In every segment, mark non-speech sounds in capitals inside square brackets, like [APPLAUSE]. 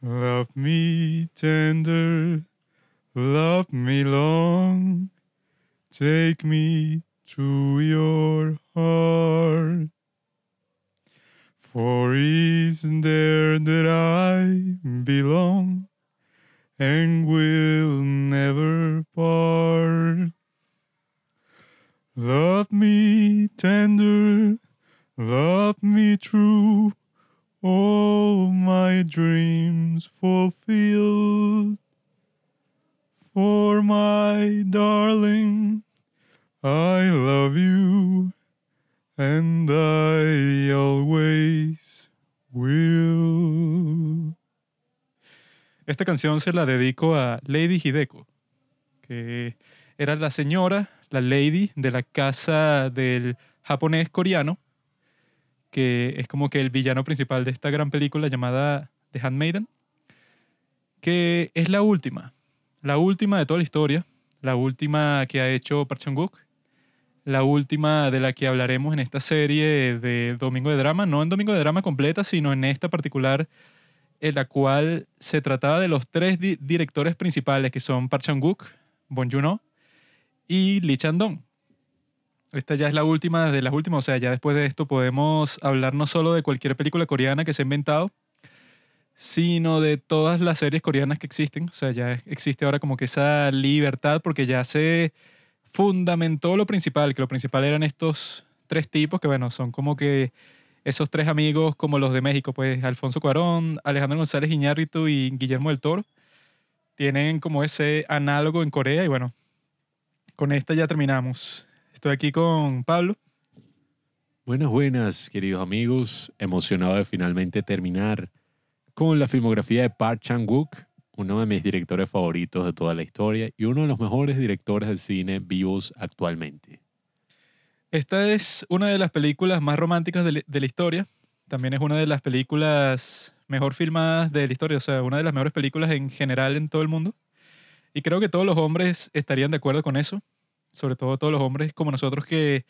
Love me tender, love me long, take me to your heart. For is there that I belong and will never part. Love me tender, love me true, all my dreams fulfilled. For my darling, I love you, and I always will. Esta canción se la dedico a Lady Hideko, que era la señora, la lady de la casa del japonés coreano, que es como que el villano principal de esta gran película llamada The Handmaiden, que es la última, la última de toda la historia, la última que ha hecho Park Chan-wook, la última de la que hablaremos en esta serie de Domingo de Drama, no en Domingo de Drama completa, sino en esta particular en la cual se trataba de los tres di- directores principales que son Park Chan-wook, Bong Joon-ho y Lee Chan-dong. Esta ya es la última de las últimas, o sea, ya después de esto podemos hablar no solo de cualquier película coreana que se ha inventado, sino de todas las series coreanas que existen. O sea, ya existe ahora como que esa libertad porque ya se fundamentó lo principal, que lo principal eran estos tres tipos que, bueno, son como que esos tres amigos como los de México, pues Alfonso Cuarón, Alejandro González Iñárritu y Guillermo del Toro, tienen como ese análogo en Corea y bueno, con esta ya terminamos. Estoy aquí con Pablo. Buenas, buenas, queridos amigos. Emocionado de finalmente terminar con la filmografía de Park Chan-wook, uno de mis directores favoritos de toda la historia y uno de los mejores directores de cine vivos actualmente. Esta es una de las películas más románticas de, la- de la historia. También es una de las películas mejor filmadas de la historia, o sea, una de las mejores películas en general en todo el mundo. Y creo que todos los hombres estarían de acuerdo con eso, sobre todo todos los hombres como nosotros que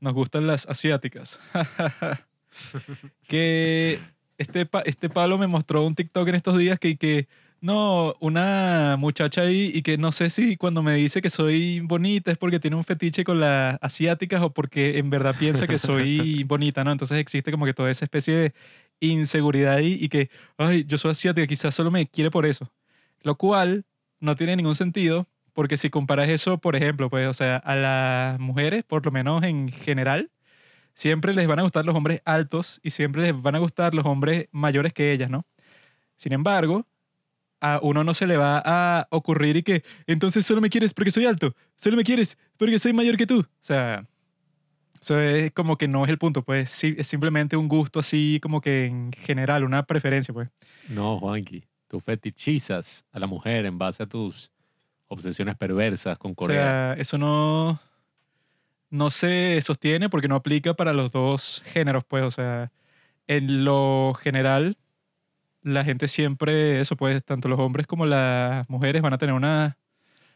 nos gustan las asiáticas. [LAUGHS] que este, este Pablo me mostró un TikTok en estos días que, que no, una muchacha ahí y que no sé si cuando me dice que soy bonita es porque tiene un fetiche con las asiáticas o porque en verdad piensa que soy [LAUGHS] bonita, ¿no? Entonces existe como que toda esa especie de inseguridad ahí y que, ay, yo soy asiática, quizás solo me quiere por eso. Lo cual no tiene ningún sentido porque si comparas eso, por ejemplo, pues, o sea, a las mujeres, por lo menos en general, siempre les van a gustar los hombres altos y siempre les van a gustar los hombres mayores que ellas, ¿no? Sin embargo, a uno no se le va a ocurrir y que entonces solo me quieres porque soy alto, solo me quieres porque soy mayor que tú. O sea, eso es como que no es el punto, pues sí, es simplemente un gusto así como que en general, una preferencia, pues. No, Juanqui, tú fetichizas a la mujer en base a tus obsesiones perversas con O Corea. sea, eso no, no se sostiene porque no aplica para los dos géneros, pues. O sea, en lo general, la gente siempre, eso pues, tanto los hombres como las mujeres van a tener unas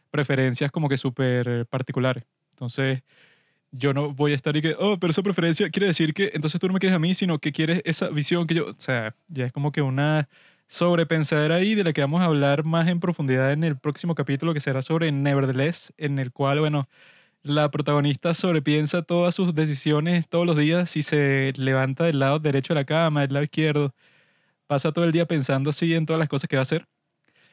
preferencias como que súper particulares. Entonces, yo no voy a estar y que, oh, pero esa preferencia quiere decir que entonces tú no me quieres a mí, sino que quieres esa visión que yo, o sea, ya es como que una sobrepensadera ahí de la que vamos a hablar más en profundidad en el próximo capítulo que será sobre Nevertheless, en el cual, bueno, la protagonista sobrepiensa todas sus decisiones todos los días si se levanta del lado derecho de la cama, del lado izquierdo, pasa todo el día pensando así en todas las cosas que va a hacer.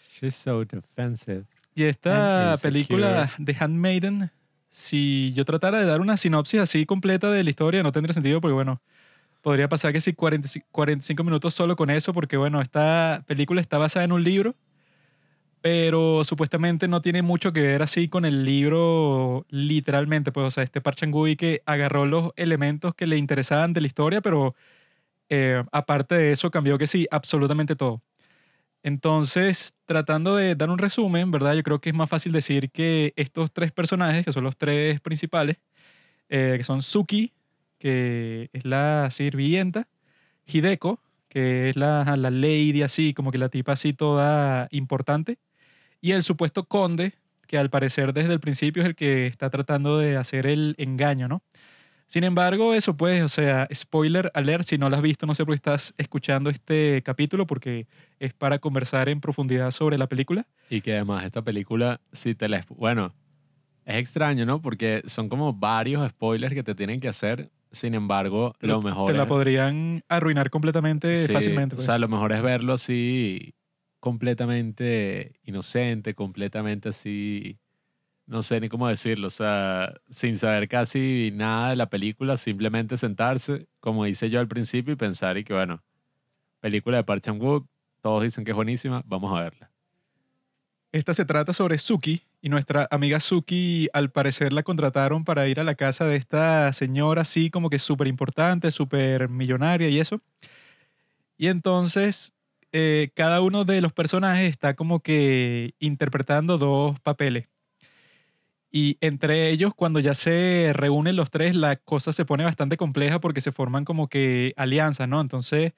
She's so defensive. Y esta película de Handmaiden, si yo tratara de dar una sinopsis así completa de la historia, no tendría sentido porque, bueno, podría pasar que si 40 45 minutos solo con eso, porque, bueno, esta película está basada en un libro, pero supuestamente no tiene mucho que ver así con el libro literalmente, pues, o sea, este Park Chan-wook que agarró los elementos que le interesaban de la historia, pero eh, aparte de eso cambió que sí, absolutamente todo. Entonces, tratando de dar un resumen, ¿verdad? Yo creo que es más fácil decir que estos tres personajes, que son los tres principales, eh, que son Suki, que es la sirvienta, Hideko, que es la, la lady así, como que la tipa así toda importante, y el supuesto conde, que al parecer desde el principio es el que está tratando de hacer el engaño, ¿no? Sin embargo, eso pues, o sea, spoiler alert, si no lo has visto, no sé por qué estás escuchando este capítulo, porque es para conversar en profundidad sobre la película. Y que además esta película, si te la... Bueno, es extraño, ¿no? Porque son como varios spoilers que te tienen que hacer. Sin embargo, lo mejor Te la es... podrían arruinar completamente Sí, fácilmente. O pues. sea, lo mejor es verlo así completamente inocente, completamente así, no sé ni cómo decirlo, o sea, sin saber casi nada de la película, simplemente sentarse, como hice yo al principio, y pensar y que, bueno, película de Park Chan-wook, todos dicen que es buenísima, vamos a verla. Esta se trata sobre Suki y nuestra amiga Suki al parecer la contrataron para ir a la casa de esta señora así como que súper importante, súper millonaria y eso. Y entonces eh, cada uno de los personajes está como que interpretando dos papeles. Y entre ellos, cuando ya se reúnen los tres, la cosa se pone bastante compleja porque se forman como que alianzas, ¿no? Entonces,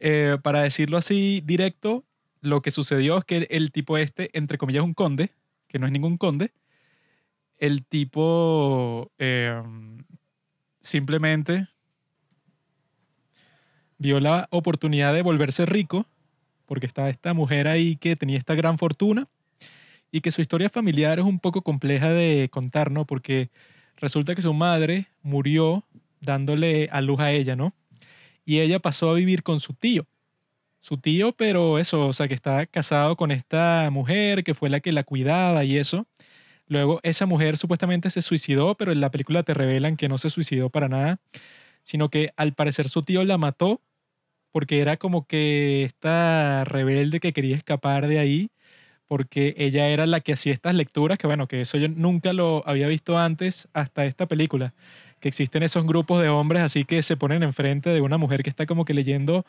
eh, para decirlo así directo, lo que sucedió es que el tipo este, entre comillas, un conde, que no es ningún conde, el tipo eh, simplemente vio la oportunidad de volverse rico, porque estaba esta mujer ahí que tenía esta gran fortuna y que su historia familiar es un poco compleja de contar, ¿no? Porque resulta que su madre murió dándole a luz a ella, ¿no? Y ella pasó a vivir con su tío su tío, pero eso, o sea, que está casado con esta mujer, que fue la que la cuidaba y eso. Luego, esa mujer supuestamente se suicidó, pero en la película te revelan que no se suicidó para nada, sino que al parecer su tío la mató porque era como que esta rebelde que quería escapar de ahí, porque ella era la que hacía estas lecturas, que bueno, que eso yo nunca lo había visto antes hasta esta película, que existen esos grupos de hombres así que se ponen enfrente de una mujer que está como que leyendo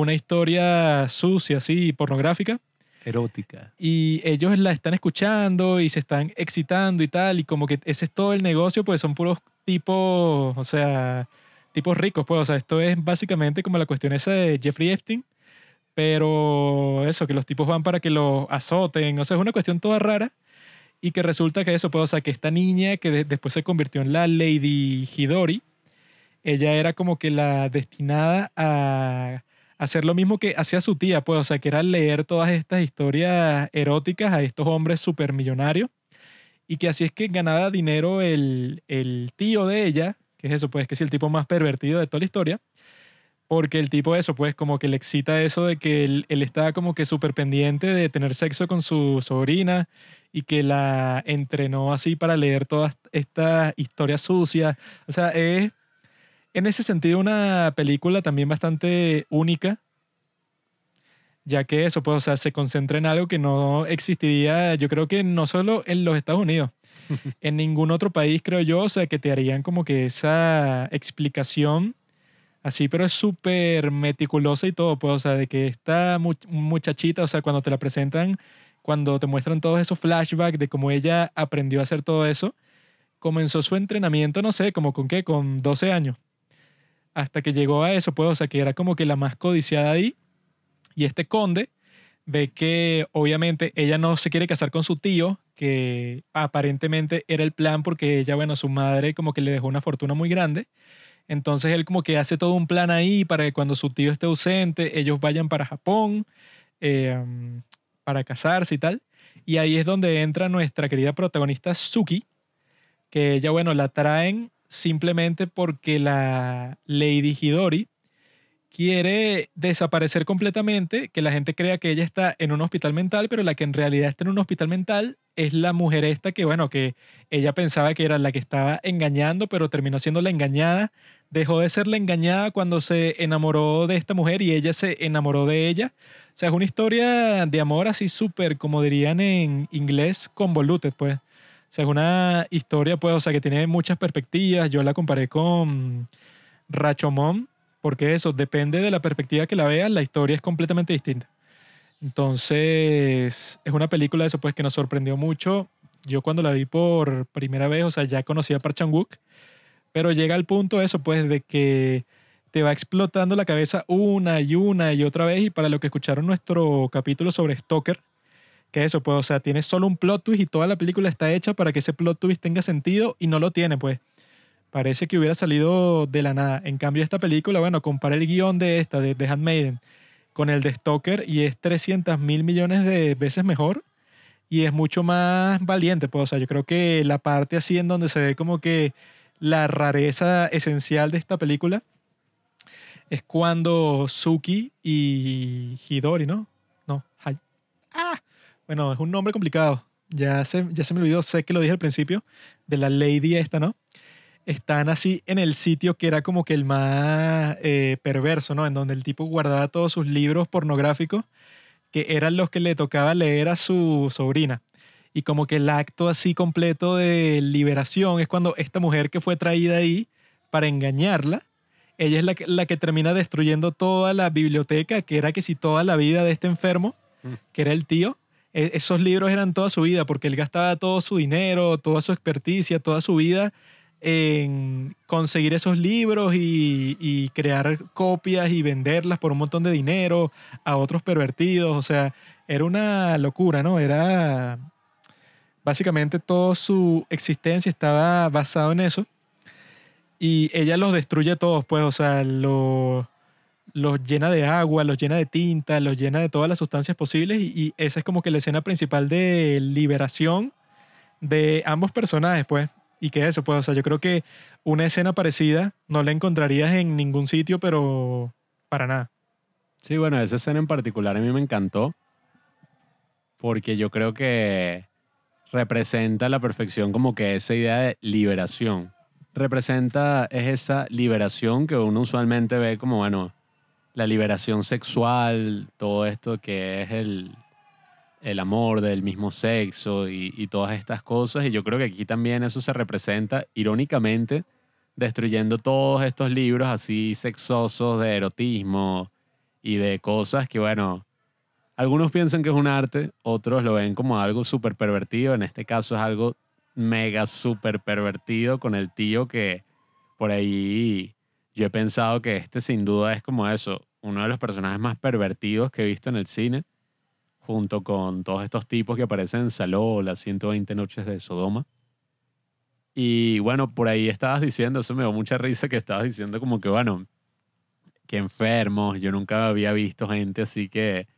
una historia sucia, así, pornográfica, Erótica. y ellos la están escuchando y se están excitando y tal, y como que ese es todo el negocio, pues son puros tipos, o sea, tipos ricos, pues, o sea, esto es básicamente como la cuestión esa de Jeffrey Epstein, pero eso, que los tipos van para que los azoten, o sea, es una cuestión toda rara, y que resulta que eso, pues, o sea, que esta niña que de- después se convirtió en la Lady Hidori, ella era como que la destinada a hacer lo mismo que hacía su tía, pues, o sea, que era leer todas estas historias eróticas a estos hombres supermillonarios y que así es que ganaba dinero el, el tío de ella, que es eso, pues, que es el tipo más pervertido de toda la historia, porque el tipo eso, pues, como que le excita eso de que él, él estaba como que súper pendiente de tener sexo con su sobrina y que la entrenó así para leer todas estas historias sucias. O sea, es en ese sentido una película también bastante única, ya que eso, pues, o sea, se concentra en algo que no existiría, yo creo que no solo en los Estados Unidos, [LAUGHS] en ningún otro país, creo yo, o sea, que te harían como que esa explicación así, pero es súper meticulosa y todo, pues, o sea, de que esta mu- muchachita, o sea, cuando te la presentan, cuando te muestran todos esos flashbacks de cómo ella aprendió a hacer todo eso, comenzó su entrenamiento, no sé, como con qué, con 12 años. Hasta que llegó a eso, pues, o sea, que era como que la más codiciada ahí. Y este conde ve que obviamente ella no se quiere casar con su tío, que aparentemente era el plan porque ella, bueno, su madre como que le dejó una fortuna muy grande. Entonces él como que hace todo un plan ahí para que cuando su tío esté ausente, ellos vayan para Japón eh, para casarse y tal. Y ahí es donde entra nuestra querida protagonista Suki, que ella, bueno, la traen simplemente porque la Lady Hidori quiere desaparecer completamente, que la gente crea que ella está en un hospital mental, pero la que en realidad está en un hospital mental es la mujer esta que, bueno, que ella pensaba que era la que estaba engañando, pero terminó siendo la engañada. Dejó de ser la engañada cuando se enamoró de esta mujer y ella se enamoró de ella. O sea, es una historia de amor así súper, como dirían en inglés, convoluted, pues. Sea, es una historia, pues, o sea, que tiene muchas perspectivas. Yo la comparé con Rachomon, porque eso, depende de la perspectiva que la veas, la historia es completamente distinta. Entonces, es una película eso, pues, que nos sorprendió mucho. Yo cuando la vi por primera vez, o sea, ya conocía a Park Chan-wook, pero llega al punto eso, pues, de que te va explotando la cabeza una y una y otra vez. Y para lo que escucharon nuestro capítulo sobre Stoker, que eso, pues, o sea, tiene solo un plot twist y toda la película está hecha para que ese plot twist tenga sentido y no lo tiene, pues. Parece que hubiera salido de la nada. En cambio, esta película, bueno, compara el guion de esta, de The Handmaiden, con el de Stoker y es 300 mil millones de veces mejor y es mucho más valiente. Pues, o sea, yo creo que la parte así en donde se ve como que la rareza esencial de esta película es cuando Suki y Hidori, ¿no? No, Hay. Ah, bueno, es un nombre complicado. Ya se, ya se me olvidó, sé que lo dije al principio, de la lady esta, ¿no? Están así en el sitio que era como que el más eh, perverso, ¿no? En donde el tipo guardaba todos sus libros pornográficos, que eran los que le tocaba leer a su sobrina. Y como que el acto así completo de liberación es cuando esta mujer que fue traída ahí para engañarla, ella es la que, la que termina destruyendo toda la biblioteca, que era que si toda la vida de este enfermo, Mm. que era el tío, esos libros eran toda su vida, porque él gastaba todo su dinero, toda su experticia, toda su vida en conseguir esos libros y, y crear copias y venderlas por un montón de dinero a otros pervertidos. O sea, era una locura, ¿no? Era... Básicamente toda su existencia estaba basado en eso. Y ella los destruye todos, pues, o sea, lo- los llena de agua, los llena de tinta, los llena de todas las sustancias posibles. Y, esa es como que la escena principal de liberación de ambos personajes, pues. Y que eso, pues, o sea, yo creo que una escena parecida no la encontrarías en ningún sitio, pero para nada. Sí, bueno, esa escena en particular a mí me encantó porque yo creo que representa a la perfección como que esa idea de liberación. Representa, es esa liberación que uno usualmente ve como, bueno, la liberación sexual, todo esto que es el, el amor del mismo sexo y, y todas estas cosas. Y yo creo que aquí también eso se representa irónicamente destruyendo todos estos libros así sexosos de erotismo y de cosas que, bueno, algunos piensan que es un arte, otros lo ven como algo súper pervertido. En este caso es algo mega súper pervertido con el tío que por ahí yo he pensado que este sin duda es como eso, uno de los personajes más pervertidos que he visto en el cine, junto con todos estos tipos que aparecen en Saló las 120 noches de Sodoma. Y bueno, por ahí estabas diciendo, eso me dio mucha risa que estabas diciendo como que, bueno, que enfermos, yo nunca había visto gente así que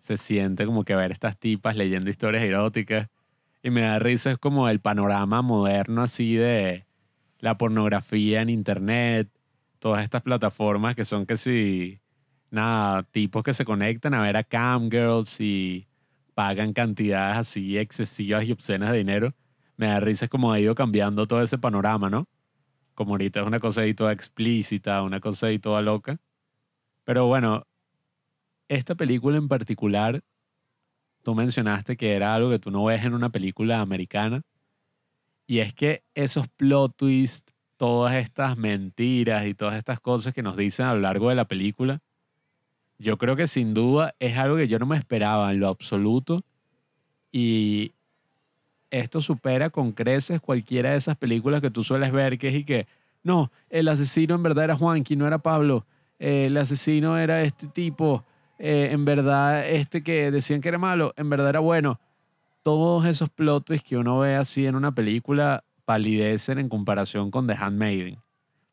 se siente como que ver estas tipas leyendo historias eróticas. Y me da risa, es como el panorama moderno así de la pornografía en internet, todas estas plataformas que son que si, nada, tipos que se conectan a ver a camgirls y pagan cantidades así excesivas y obscenas de dinero. Me da risa como ha ido cambiando todo ese panorama, ¿no? Como ahorita es una cosa ahí toda explícita, una cosa ahí toda loca. Pero bueno, esta película en particular, tú mencionaste que era algo que tú no ves en una película americana. Y es que esos plot twists, todas estas mentiras y todas estas cosas que nos dicen a lo largo de la película, yo creo que sin duda es algo que yo no me esperaba en lo absoluto. Y esto supera con creces cualquiera de esas películas que tú sueles ver, que es y que, no, el asesino en verdad era Juanqui, no era Pablo. El asesino era este tipo. eh, en verdad, este que decían que era malo, en verdad era bueno. Todos esos plot twists que uno ve así en una película palidecen en comparación con The Handmaiden.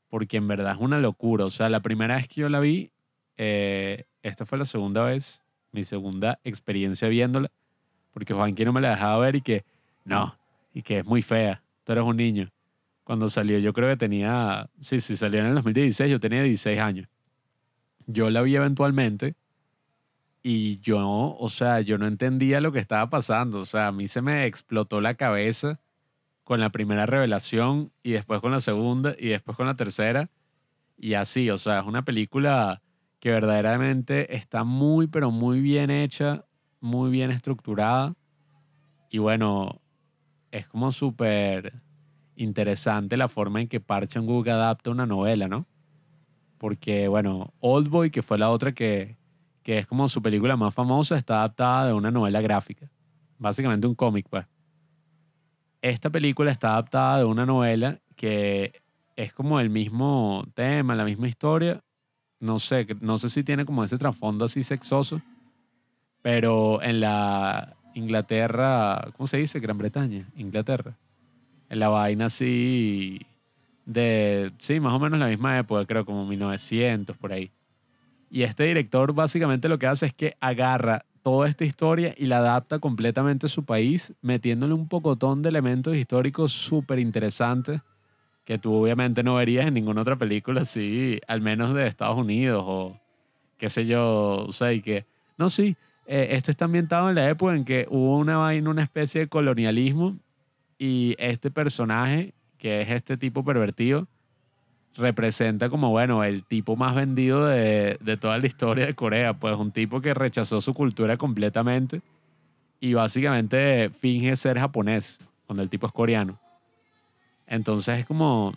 Porque en verdad es una locura. O sea, la primera vez que yo la vi, eh, esta fue la segunda vez, mi segunda experiencia viéndola, porque Juanqui no me la dejaba ver y que, no, y que es muy fea, tú eres un niño. Cuando salió, yo creo que tenía, sí, sí, salió en el 2016, yo tenía 16 años. Yo la vi eventualmente y yo, o sea, yo no entendía lo que estaba pasando. O sea, a mí se me explotó la cabeza con la primera revelación y después con la segunda y después con la tercera. Y así, o sea, es una película que verdaderamente está muy, pero muy bien hecha, muy bien estructurada. Y bueno, es como súper interesante la forma en que Park Chan-wook adapta una novela, ¿no? Porque, bueno, Old Boy, que fue la otra que, que es como su película más famosa, está adaptada de una novela gráfica. Básicamente un cómic, pues. Esta película está adaptada de una novela que es como el mismo tema, la misma historia. No sé, no sé si tiene como ese trasfondo así sexoso, pero en la Inglaterra, ¿cómo se dice? Gran Bretaña, Inglaterra. En la vaina así de, sí, más o menos la misma época, creo como 1900, por ahí. Y este director básicamente lo que hace es que agarra toda esta historia y la adapta completamente a su país, metiéndole un pocotón de elementos históricos súper interesantes que tú obviamente no verías en ninguna otra película así, al menos de Estados Unidos o qué sé yo, o sea, y que, no, sí, eh, esto está ambientado en la época en que hubo una vaina, una especie de colonialismo y este personaje, que es este tipo pervertido, representa como, bueno, el tipo más vendido de, de toda la historia de Corea, pues un tipo que rechazó su cultura completamente y básicamente finge ser japonés, cuando el tipo es coreano. Entonces es como...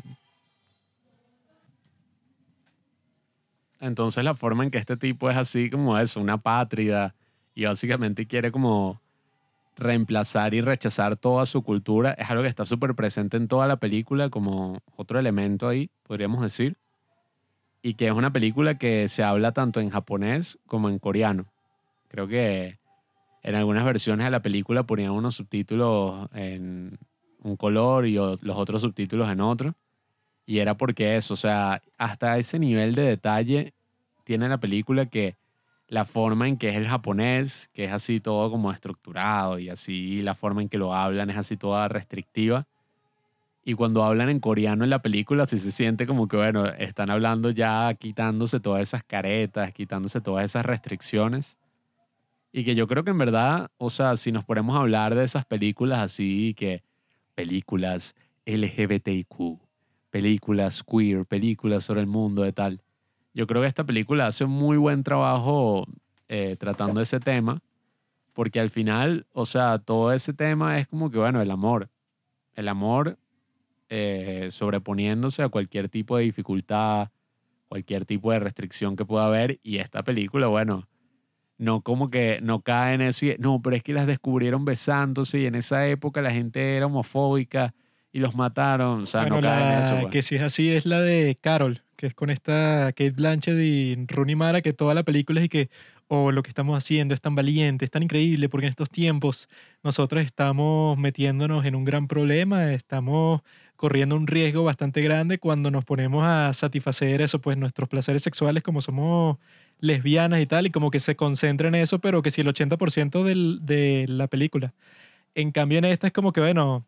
Entonces la forma en que este tipo es así como eso, una pátrida, y básicamente quiere como reemplazar y rechazar toda su cultura, es algo que está súper presente en toda la película como otro elemento ahí, podríamos decir, y que es una película que se habla tanto en japonés como en coreano. Creo que en algunas versiones de la película ponían unos subtítulos en un color y los otros subtítulos en otro. Y era porque eso, o sea, hasta ese nivel de detalle tiene la película que la forma en que es el japonés, que es así todo como estructurado y así la forma en que lo hablan es así toda restrictiva. Y cuando hablan en coreano en la película, sí se siente como que, bueno, están hablando ya quitándose todas esas caretas, quitándose todas esas restricciones. Y que yo creo que en verdad, o sea, si nos ponemos a hablar de esas películas así, que películas LGBTIQ, películas queer, películas sobre el mundo de tal. Yo creo que esta película hace un muy buen trabajo eh, tratando ese tema, porque al final, o sea, todo ese tema es como que, bueno, el amor. El amor eh, sobreponiéndose a cualquier tipo de dificultad, cualquier tipo de restricción que pueda haber. Y esta película, bueno, no como que no cae en eso y no, pero es que las descubrieron besándose y en esa época la gente era homofóbica y los mataron, o sea, no cae en eso. Pues. Que si es así es la de Carol, que es con esta Kate Blanchett y Rooney Mara, que toda la película es y que, oh, lo que estamos haciendo es tan valiente, es tan increíble, porque en estos tiempos nosotros estamos metiéndonos en un gran problema, estamos corriendo un riesgo bastante grande cuando nos ponemos a satisfacer eso, pues nuestros placeres sexuales como somos lesbianas y tal, y como que se concentra en eso, pero que si el 80% del, de la película. En cambio en esta es como que, bueno,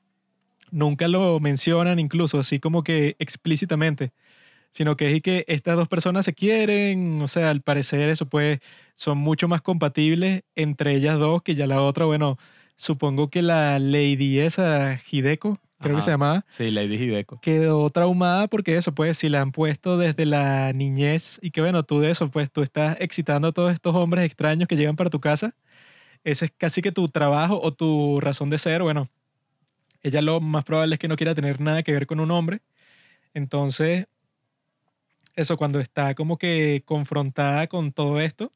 nunca lo mencionan incluso así como que explícitamente, sino que es que estas dos personas se quieren, o sea, al parecer eso pues son mucho más compatibles entre ellas dos que ya la otra, bueno, supongo que la Lady esa, Hideko, creo que se llamaba. Sí, Lady Hideko. Quedó traumada porque eso, pues, si la han puesto desde la niñez y que, bueno, tú de eso, pues, tú estás excitando a todos estos hombres extraños que llegan para tu casa. Ese es casi que tu trabajo o tu razón de ser. Bueno, ella lo más probable es que no quiera tener nada que ver con un hombre. Entonces, eso cuando está como que confrontada con todo esto,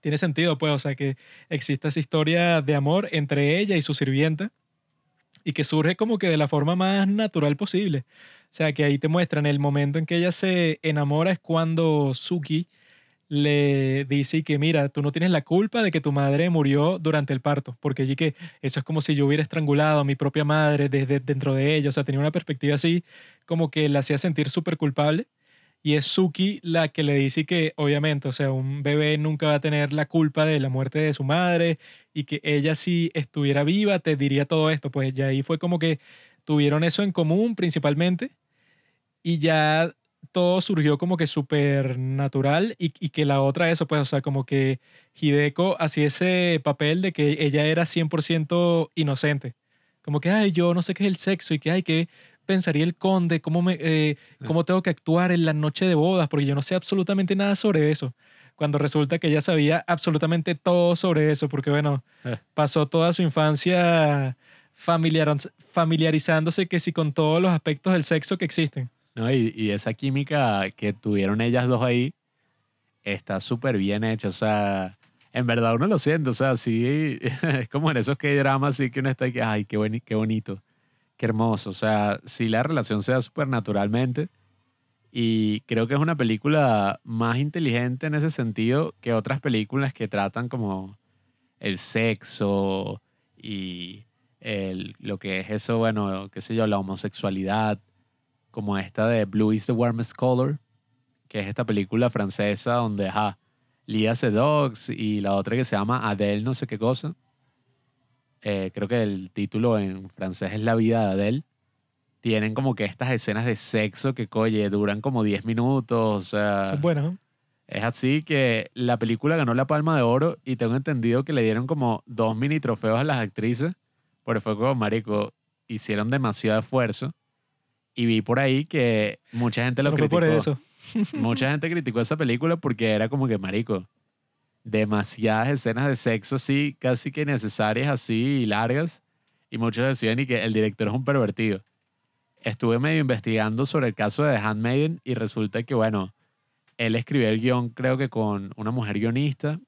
tiene sentido, pues, o sea, que exista esa historia de amor entre ella y su sirvienta y que surge como que de la forma más natural posible. O sea, que ahí te muestran el momento en que ella se enamora es cuando Suki le dice que mira, tú no tienes la culpa de que tu madre murió durante el parto, porque allí que eso es como si yo hubiera estrangulado a mi propia madre desde dentro de ella, o sea, tenía una perspectiva así como que la hacía sentir súper culpable y es Suki la que le dice que obviamente, o sea, un bebé nunca va a tener la culpa de la muerte de su madre y que ella si estuviera viva te diría todo esto. Pues ya ahí fue como que tuvieron eso en común principalmente y ya todo surgió como que súper natural y, y, que la otra eso, pues, o sea, como que Hideko hacía ese papel de que ella era 100% inocente. Como que, ay, yo no sé qué es el sexo y que, ay, que pensaría el conde? ¿Cómo, me, eh, ¿Cómo tengo que actuar en la noche de bodas? Porque yo no sé absolutamente nada sobre eso. Cuando resulta que ella sabía absolutamente todo sobre eso, porque bueno, eh. pasó toda su infancia familiar, familiarizándose que sí con todos los aspectos del sexo que existen. No, y, y esa química que tuvieron ellas dos ahí está súper bien hecha. O sea, en verdad uno lo siente. O sea, sí, [LAUGHS] es como en esos que dramas, sí que uno está ahí, ay, qué, qué bonito hermoso. O sea, si la relación se da súper naturalmente. Y creo que es una película más inteligente en ese sentido que otras películas que tratan como el sexo y el, lo que es eso, bueno, qué sé yo, la homosexualidad. como esta de Blue is the Warmest Color, que es esta película francesa donde, ajá, Lia Sedox y la otra que se llama Adele no sé qué cosa. Eh, creo que el título en francés es La vida de Adele. Tienen como que estas escenas de sexo que, coye, duran como 10 minutos. O sea, Son buenas, es así que la película ganó la Palma de Oro y tengo entendido que le dieron como dos mini trofeos a las actrices. Porque fue como, marico, hicieron demasiado esfuerzo. Y vi por ahí que mucha gente lo No fue criticó. por eso. [LAUGHS] Mucha gente criticó esa película porque era como que, marico, demasiadas escenas de sexo así, casi que necesarias así largas. Y muchos decían y que el director es un pervertido. Estuve medio investigando sobre el caso de The Handmaiden y resulta que, bueno, él escribió el guion creo que con una mujer guionista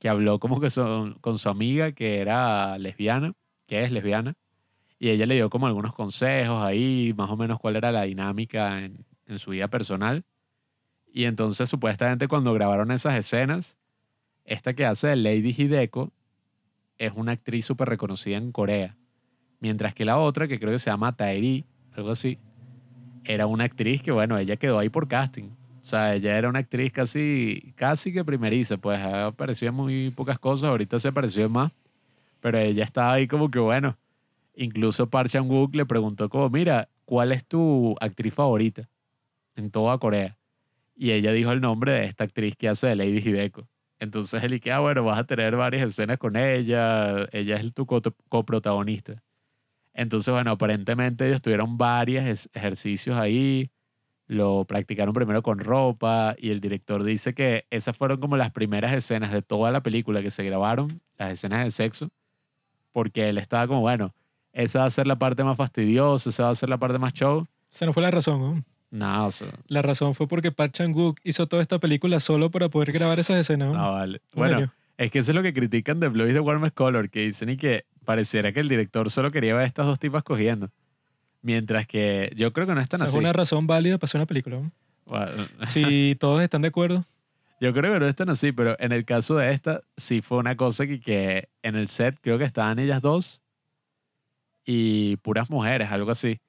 que habló como que son- con su amiga que era lesbiana, que es lesbiana, y ella le dio como algunos consejos ahí, más o menos cuál era la dinámica en, en su vida personal. Y entonces supuestamente cuando grabaron esas escenas, esta que hace de Lady Hideko es una actriz súper reconocida en Corea. Mientras que la otra, que creo que se llama Taeri, algo así, era una actriz que, bueno, ella quedó ahí por casting. O sea, ella era una actriz casi, casi que primeriza, pues en muy pocas cosas, ahorita se apareció más, pero ella estaba ahí como que, bueno, incluso Park Chan-wook le preguntó como, mira, ¿cuál es tu actriz favorita en toda Corea? Y ella dijo el nombre de esta actriz que hace de Lady Hideko. Entonces él dije, ah, bueno, vas a tener varias escenas con ella, ella es tu co- coprotagonista. Entonces, bueno, aparentemente ellos tuvieron varios ejercicios ahí, lo practicaron primero con ropa y el director dice que esas fueron como las primeras escenas de toda la película que se grabaron, las escenas de sexo, porque él estaba como, bueno, esa va a ser la parte más fastidiosa, esa va a ser la parte más show. Esa no fue la razón, ¿no? No, o sea, La razón fue porque Park Chan-wook hizo toda esta película solo para poder grabar esas escenas. ¿no? vale. Bueno. Es que eso es lo que critican de Blue is the Warmest Color, que dicen y que pareciera que el director solo quería ver a estas dos tipas cogiendo. Mientras que yo creo que no es O tan sea, es así. una razón válida para hacer una película. ¿no? Bueno, [LAUGHS] Si todos están de acuerdo. Yo creo que no es tan así, pero en el caso de esta, sí fue una cosa que, que en el set creo que estaban ellas dos y puras mujeres, algo así.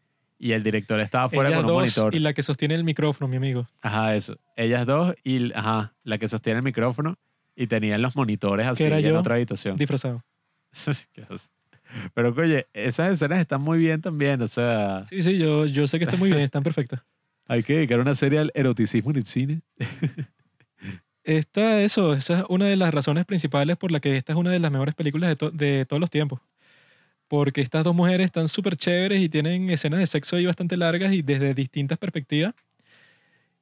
Y el director estaba fuera Ellas con un dos monitor. y la que sostiene el micrófono, mi amigo. Ajá, eso. Ellas dos y ajá, la que sostiene el micrófono y tenían los monitores así era en yo? otra habitación. Disfrazado. [LAUGHS] Pero oye, esas escenas están muy bien también, o sea, Sí, sí, yo, yo sé que está muy bien, están perfectas. [LAUGHS] hay que dedicar una serie al eroticismo en el cine. [LAUGHS] Esta, eso, esa es una de las razones principales por la que esta es una de las mejores películas de, to- de todos los tiempos. Porque estas dos mujeres están súper chéveres y tienen escenas de sexo ahí bastante largas y desde distintas perspectivas.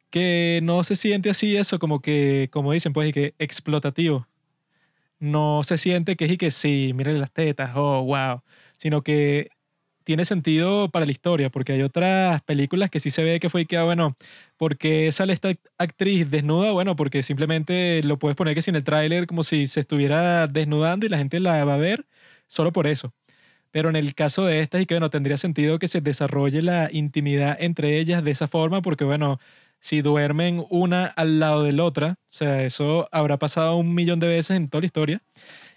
Que no se siente así eso, como que, como dicen, pues, y que explotativo. No se siente que es y que sí, mírale las tetas, oh, wow. Sino que tiene sentido para la historia, porque hay otras películas que sí se ve que fue y que, ah, bueno, porque sale esta actriz desnuda, bueno, porque simplemente lo puedes poner que sin el tráiler como si se estuviera desnudando y la gente la va a ver solo por eso. Pero en el caso de estas, y que bueno, tendría sentido que se desarrolle la intimidad entre ellas de esa forma, porque bueno, si duermen una al lado de la otra, o sea, eso habrá pasado un millón de veces en toda la historia.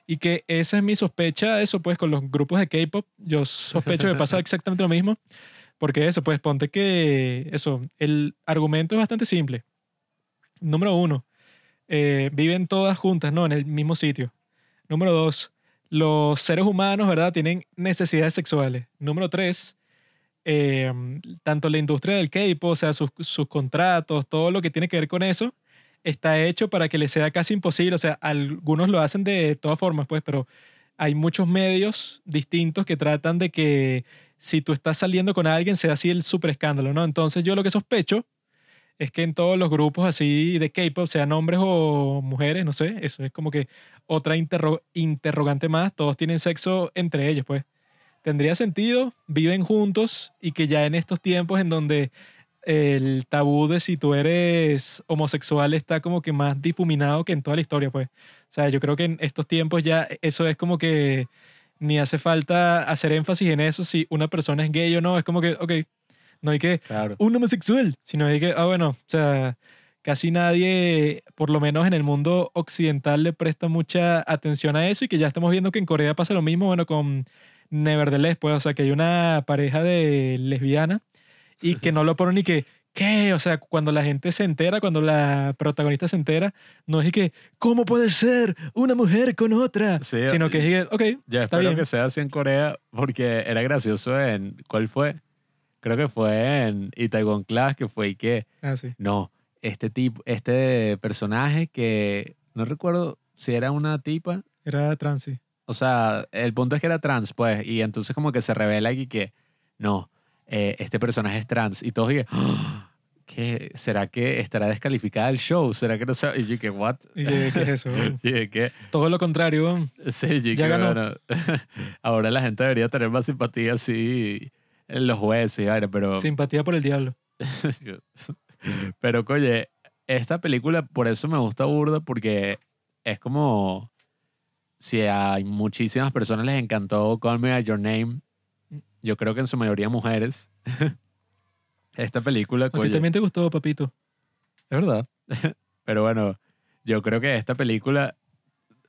Y que esa es mi sospecha, eso pues con los grupos de K-pop, yo sospecho que pasa [LAUGHS] exactamente lo mismo. Porque eso, pues ponte que eso, el argumento es bastante simple. Número uno, eh, viven todas juntas, ¿no? En el mismo sitio. Número dos, los seres humanos, ¿verdad? Tienen necesidades sexuales. Número tres, eh, tanto la industria del K-pop, o sea, sus, contratos, todo lo que tiene que ver con eso, está hecho para que les sea casi imposible. O sea, algunos lo hacen de todas formas, pues, pero hay muchos medios distintos que tratan de que si tú estás saliendo con alguien sea así el super escándalo, ¿no? Entonces yo lo que sospecho es que en todos los grupos así de K-pop, sean hombres o mujeres, no sé, eso es como que otra interro- interrogante más, todos tienen sexo entre ellos, pues. Tendría sentido, viven juntos y que ya en estos tiempos en donde el tabú de si tú eres homosexual está como que más difuminado que en toda la historia, pues. O sea, yo creo que en estos tiempos ya eso es como que ni hace falta hacer énfasis en eso si una persona es gay o no, es como que, ok, no hay que Claro. un homosexual, sino hay que, ah, bueno, o sea, casi nadie, por lo menos en el mundo occidental, le presta mucha atención a eso y que ya estamos viendo que en Corea pasa lo mismo, bueno, con Nevertheless, pues, o sea, que hay una pareja de lesbiana y que no lo ponen ni que, ¿qué? O sea, cuando la gente se entera, cuando la protagonista se entera, no es que, ¿cómo puede ser una mujer con otra? Sí, Sino que es que, ok, está espero bien. que sea así en Corea porque era gracioso en... ¿Cuál fue? Creo que fue en Itaewon Class que fue y que... Ah, sí. No, este tipo, este personaje que no recuerdo si era una tipa, Era trans, sí. o sea, el punto es que era trans, pues, y entonces como que se revela aquí que no, eh, este personaje es trans y todos dije, "Ah, [GASPS] ¿qué? ¿Será que estará descalificada el show? ¿Será que no sabe? Y yo que, ¿what? Y que, ¿qué es eso? [LAUGHS] Y yo que, Todo lo contrario. sí, yo Ya que, ganó. bueno, [LAUGHS] ahora la gente debería tener más simpatía así los jueces, vaina, pero... Simpatía por el diablo. [LAUGHS] Pero, oye, esta película por eso me gusta burda porque es como si a muchísimas personas les encantó Call Me By Your Name, yo creo que en su mayoría mujeres. [LAUGHS] Esta película, A ti también te gustó, papito. es verdad. [LAUGHS] Pero bueno, yo creo que esta película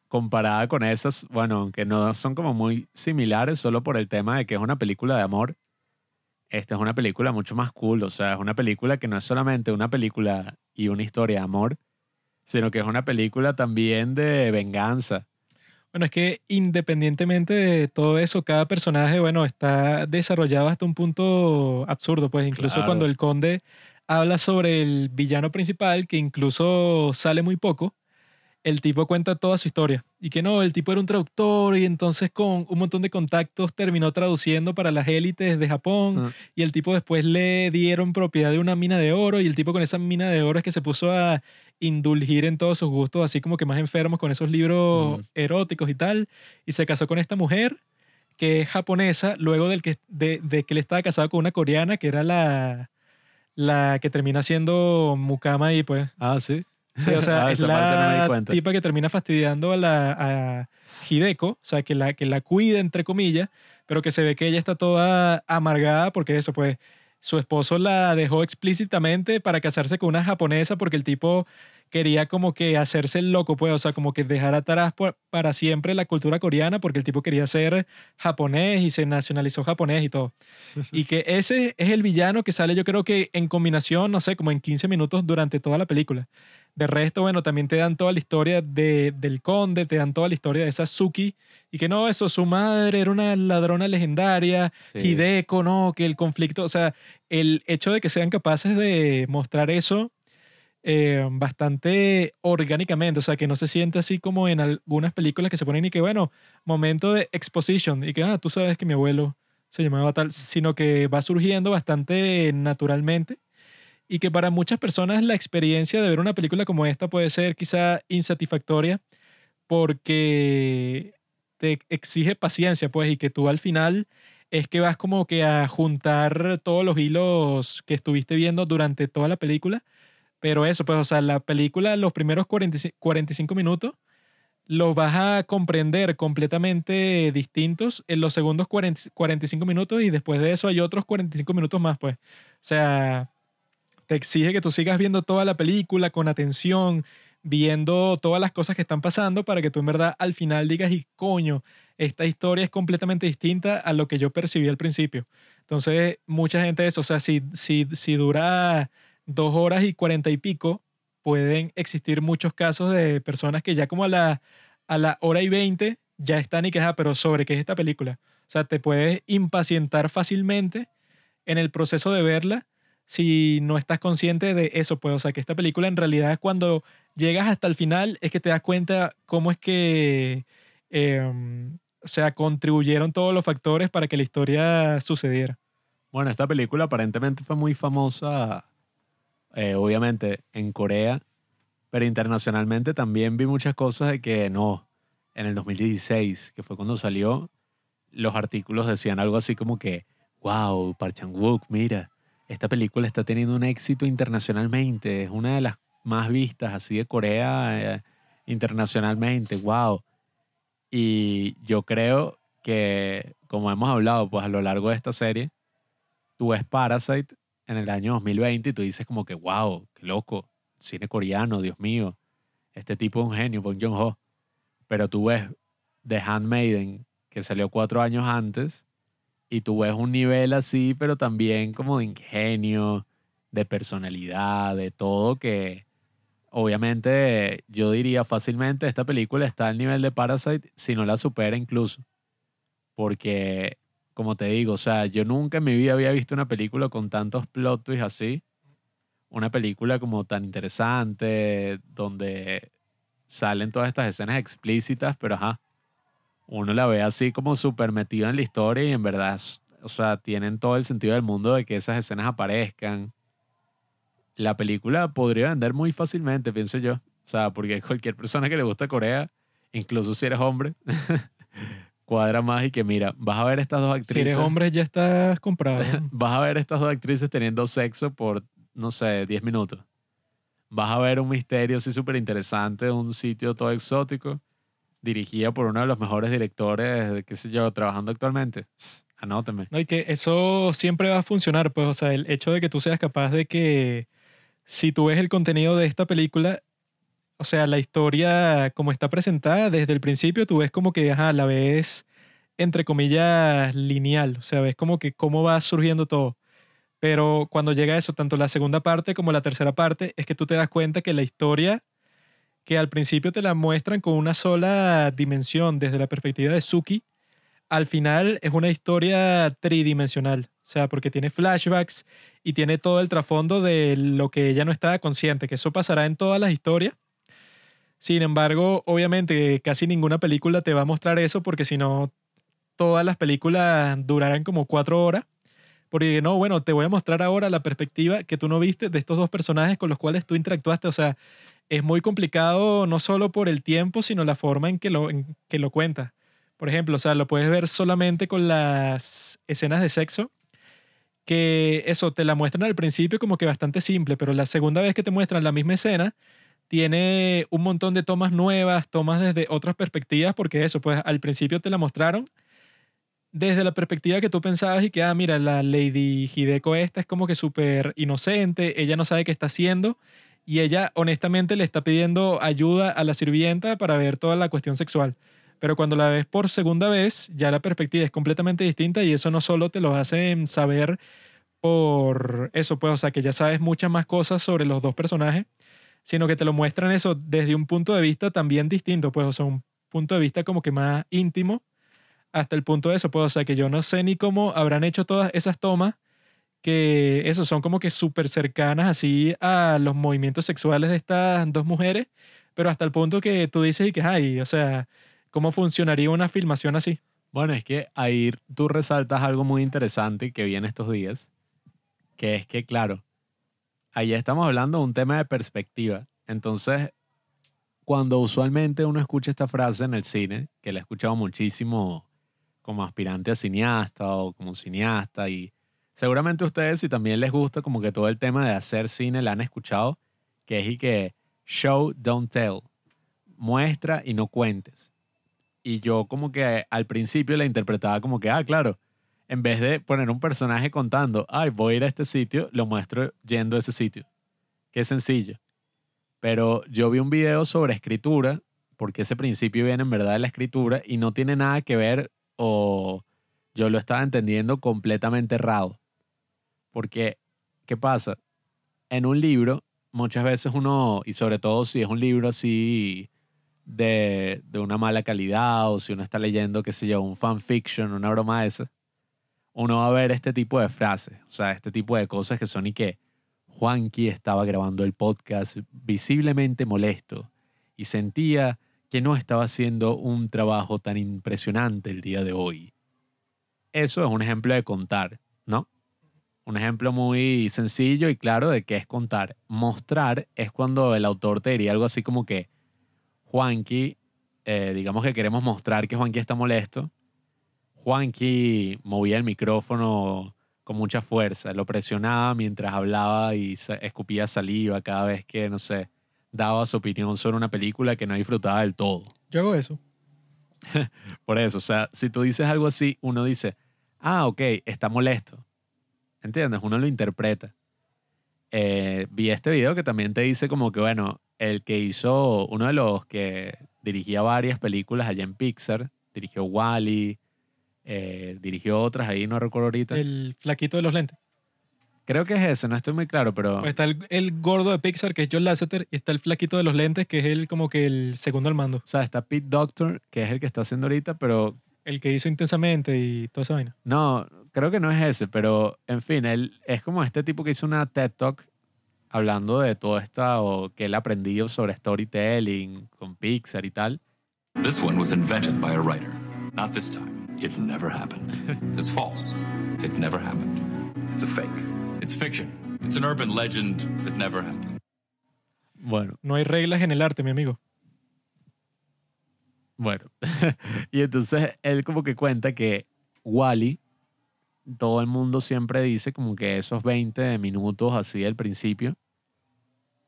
comparada con esas, bueno, aunque no son como muy similares solo por el tema de que es una película de amor, esta es una película mucho más cool, o sea, es una película que no es solamente una película y una historia de amor, sino que es una película también de venganza. Bueno, es que independientemente de todo eso, cada personaje, bueno, está desarrollado hasta un punto absurdo, pues incluso Claro. cuando el conde habla sobre el villano principal, que incluso sale muy poco, el tipo cuenta toda su historia. Y que no, el tipo era un traductor y entonces con un montón de contactos terminó traduciendo para las élites de Japón Ah. y el tipo después le dieron propiedad de una mina de oro y el tipo con esa mina de oro es que se puso a indulgir en todos sus gustos, así como que más enfermos con esos libros Ujú. eróticos y tal, y se casó con esta mujer que es japonesa, luego del que, de, de que él estaba casado con una coreana, que era la, la que termina siendo Mukama y pues, Ah, sí. Sí, o sea, [LAUGHS] Ah, es no la cuenta. tipa que termina fastidiando a la a Hideko, o sea, que la, que la cuida, entre comillas, pero que se ve que ella está toda amargada porque eso, pues, su esposo la dejó explícitamente para casarse con una japonesa porque el tipo quería como que hacerse el loco, pues, o sea, como que dejar atrás por- para siempre la cultura coreana porque el tipo quería ser japonés y se nacionalizó japonés y todo. [LAUGHS] Y que ese es el villano que sale yo creo que en combinación, no sé, como en 15 minutos durante toda la película. De resto, bueno, también te dan toda la historia de, del conde, te dan toda la historia de esa Suki. Y que no, eso, su madre era una ladrona legendaria, Sí. Hideko, no, que el conflicto, o sea, el hecho de que sean capaces de mostrar eso eh, bastante orgánicamente, o sea, que no se siente así como en algunas películas que se ponen y que, bueno, momento de exposition y que, ah, tú sabes que mi abuelo se llamaba tal, sino que va surgiendo bastante naturalmente y que para muchas personas la experiencia de ver una película como esta puede ser quizá insatisfactoria porque te exige paciencia, pues, y que tú al final es que vas como que a juntar todos los hilos que estuviste viendo durante toda la película. Pero eso, pues, o sea, la película, los primeros 45 45 minutos, los vas a comprender completamente distintos en los segundos 40 45 minutos y después de eso hay otros 45 minutos más, pues. O sea, te exige que tú sigas viendo toda la película con atención, viendo todas las cosas que están pasando para que tú en verdad al final digas, y coño, esta historia es completamente distinta a lo que yo percibí al principio. Entonces, mucha gente eso, o sea, si, si, si dura dos horas y cuarenta y pico, pueden existir muchos casos de personas que ya como a la, a la hora y veinte ya están y que, ah, pero sobre qué es esta película. O sea, te puedes impacientar fácilmente en el proceso de verla si no estás consciente de eso, pues, o sea, que esta película en realidad es cuando llegas hasta el final, es que te das cuenta cómo es que, eh, o sea, contribuyeron todos los factores para que la historia sucediera. Bueno, esta película aparentemente fue muy famosa, eh, obviamente, en Corea, pero internacionalmente también vi muchas cosas de que no, en el 2016, que fue cuando salió, los artículos decían algo así como que, wow, Park Chan-wook, mira, esta película está teniendo un éxito internacionalmente, es una de las más vistas así de Corea eh, internacionalmente, wow. Y yo creo que, como hemos hablado pues a lo largo de esta serie, tú ves Parasite en el año 2020 y tú dices como que, wow, qué loco, cine coreano, Dios mío, este tipo es un genio, Bong Joon-ho. Pero tú ves The Handmaiden, que salió cuatro años antes, y tú ves un nivel así, pero también como de ingenio, de personalidad, de todo que obviamente yo diría fácilmente esta película está al nivel de Parasite si no la supera incluso. Porque, como te digo, o sea, yo nunca en mi vida había visto una película con tantos plot twists así. Una película como tan interesante, donde salen todas estas escenas explícitas, pero ajá, uno la ve así como súper metida en la historia y en verdad, o sea, tienen todo el sentido del mundo de que esas escenas aparezcan. La película podría vender muy fácilmente, pienso yo. O sea, porque [LAUGHS] cualquier persona que le gusta Corea, incluso si eres hombre, [LAUGHS] cuadra más y que mira, vas a ver estas dos actrices. Si eres hombre ya estás comprado. [LAUGHS] vas a ver estas dos actrices teniendo sexo por, no sé, 10 minutos. Vas a ver un misterio así súper interesante, un sitio todo exótico dirigida por uno de los mejores directores, qué sé yo, trabajando actualmente. Anóteme. No, y que eso siempre va a funcionar, pues, o sea, el hecho de que tú seas capaz de que si tú ves el contenido de esta película, o sea, la historia como está presentada desde el principio, tú ves como que, ajá, la ves entre comillas lineal, o sea, ves como que cómo va surgiendo todo. Pero cuando llega eso, tanto la segunda parte como la tercera parte, es que tú te das cuenta que la historia que al principio te la muestran con una sola dimensión desde la perspectiva de Suki, al final es una historia tridimensional. O sea, porque tiene flashbacks y tiene todo el trasfondo de lo que ella no estaba consciente, que eso pasará en todas las historias. Sin embargo, obviamente casi ninguna película te va a mostrar eso porque si no, todas las películas durarán como cuatro horas. Porque no, bueno, te voy a mostrar ahora la perspectiva que tú no viste de estos dos personajes con los cuales tú interactuaste. O sea, es muy complicado no solo por el tiempo, sino la forma en que lo, en que lo cuenta. Por ejemplo, o sea, lo puedes ver solamente con las escenas de sexo, que eso te la muestran al principio como que bastante simple, pero la segunda vez que te muestran la misma escena, tiene un montón de tomas nuevas, tomas desde otras perspectivas, porque eso, pues al principio te la mostraron desde la perspectiva que tú pensabas y que, ah, mira, la Lady Hideko esta es como que súper inocente, ella no sabe qué está haciendo y ella honestamente le está pidiendo ayuda a la sirvienta para ver toda la cuestión sexual. Pero cuando la ves por segunda vez, ya la perspectiva es completamente distinta y eso no solo te lo hace saber por eso, pues, o sea, que ya sabes muchas más cosas sobre los dos personajes, sino que te lo muestran eso desde un punto de vista también distinto, pues, o sea, un punto de vista como que más íntimo, hasta el punto de eso, pues, o sea, que yo no sé ni cómo habrán hecho todas esas tomas que eso son como que súper cercanas así a los movimientos sexuales de estas dos mujeres, pero hasta el punto que tú dices y que, ay, o sea, ¿cómo funcionaría una filmación así? Bueno, es que ahí tú resaltas algo muy interesante que viene estos días, que es que, claro, ahí estamos hablando de un tema de perspectiva. Entonces, cuando usualmente uno escucha esta frase en el cine, que la he escuchado muchísimo como aspirante a cineasta o como cineasta y Seguramente ustedes, si también les gusta como que todo el tema de hacer cine, la han escuchado, que es y que show, don't tell. Muestra y no cuentes. Y yo como que al principio la interpretaba como que, ah, claro, en vez de poner un personaje contando, ay, voy a ir a este sitio, lo muestro yendo a ese sitio. Qué sencillo. Pero yo vi un video sobre escritura, porque ese principio viene en verdad de la escritura y no tiene nada que ver o yo lo estaba entendiendo completamente errado. Porque, ¿qué pasa? En un libro, muchas veces uno, y sobre todo si es un libro así de, de una mala calidad o si uno está leyendo, qué sé yo, un fanfiction, una broma esa, uno va a ver este tipo de frases, o sea, este tipo de cosas que son y que Juanqui estaba grabando el podcast visiblemente molesto y sentía que no estaba haciendo un trabajo tan impresionante el día de hoy. Eso es un ejemplo de contar, ¿no? Un ejemplo muy sencillo y claro de qué es contar. Mostrar es cuando el autor te diría algo así como que Juanqui, eh, digamos que queremos mostrar que Juanqui está molesto. Juanqui movía el micrófono con mucha fuerza, lo presionaba mientras hablaba y escupía saliva cada vez que, no sé, daba su opinión sobre una película que no disfrutaba del todo. Yo hago eso. [LAUGHS] Por eso, o sea, si tú dices algo así, uno dice, ah, ok, está molesto. ¿Entiendes? Uno lo interpreta. Eh, vi este video que también te dice como que, bueno, el que hizo, uno de los que dirigía varias películas allá en Pixar, dirigió Wally, Eh, dirigió otras ahí, no recuerdo ahorita. El flaquito de los lentes. Creo que es ese, no estoy muy claro, pero Pues está el, el gordo de Pixar, que es John Lasseter, y está el flaquito de los lentes, que es el como que el segundo al mando. o sea, está Pete Doctor, que es el que está haciendo ahorita, pero El que hizo intensamente y toda esa vaina. no, creo que no es ese, pero en fin, él es como este tipo que hizo una TED Talk hablando de todo esto o que él aprendió sobre storytelling con Pixar y tal. This one was invented by a writer. Not this time. It never happened. [LAUGHS] It's false. It never happened. It's a fake. It's fiction. It's an urban legend that never happened. Bueno, No hay reglas en el arte, mi amigo. Bueno, [LAUGHS] y entonces él como que cuenta que Wally, todo el mundo siempre dice como que esos 20 minutos así al principio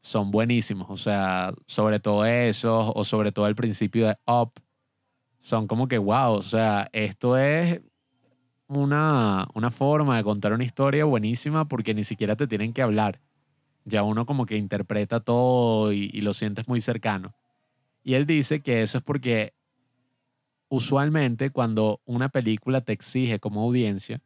son buenísimos. O sea, sobre todo esos o sobre todo el principio de Up, son como que wow, o sea, esto es una, una forma de contar una historia buenísima porque ni siquiera te tienen que hablar. Ya uno como que interpreta todo y, y lo sientes muy cercano. Y él dice que eso es porque usualmente cuando una película te exige como audiencia,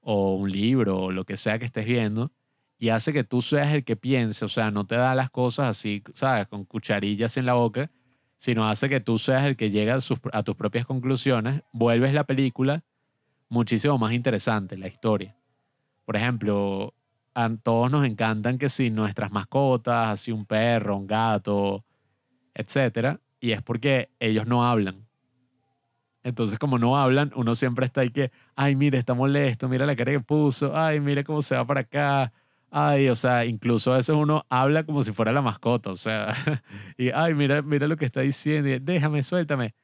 o un libro, o lo que sea que estés viendo, y hace que tú seas el que piense, o sea, no te da las cosas así, ¿sabes? Con cucharillas en la boca, sino hace que tú seas el que llega a, a tus propias conclusiones, vuelves la película muchísimo más interesante, la historia. Por ejemplo, a todos nos encantan que si nuestras mascotas, así un perro, un gato, etcétera, y es porque ellos no hablan. Entonces, como no hablan, uno siempre está ahí que, ay, mire, está molesto, mira la cara que puso, ay, mire cómo se va para acá, ay, o sea, incluso a veces uno habla como si fuera la mascota, o sea, [LAUGHS] y, ay, mira, mira lo que está diciendo, y, déjame, suéltame,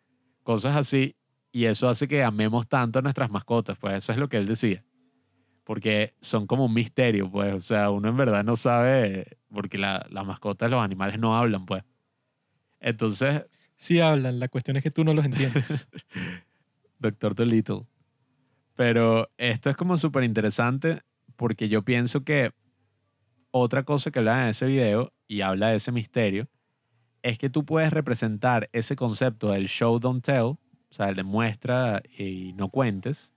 cosas así, y eso hace que amemos tanto a nuestras mascotas, pues eso es lo que él decía, porque son como un misterio, pues, o sea, uno en verdad no sabe, porque la- las mascotas, los animales no hablan, pues. Entonces, Sí hablan, la cuestión es que tú no los entiendes. [LAUGHS] Doctor Dolittle. Pero esto es como súper interesante porque yo pienso que otra cosa que habla en ese video y habla de ese misterio es que tú puedes representar ese concepto del show don't tell, o sea, el de muestra y no cuentes,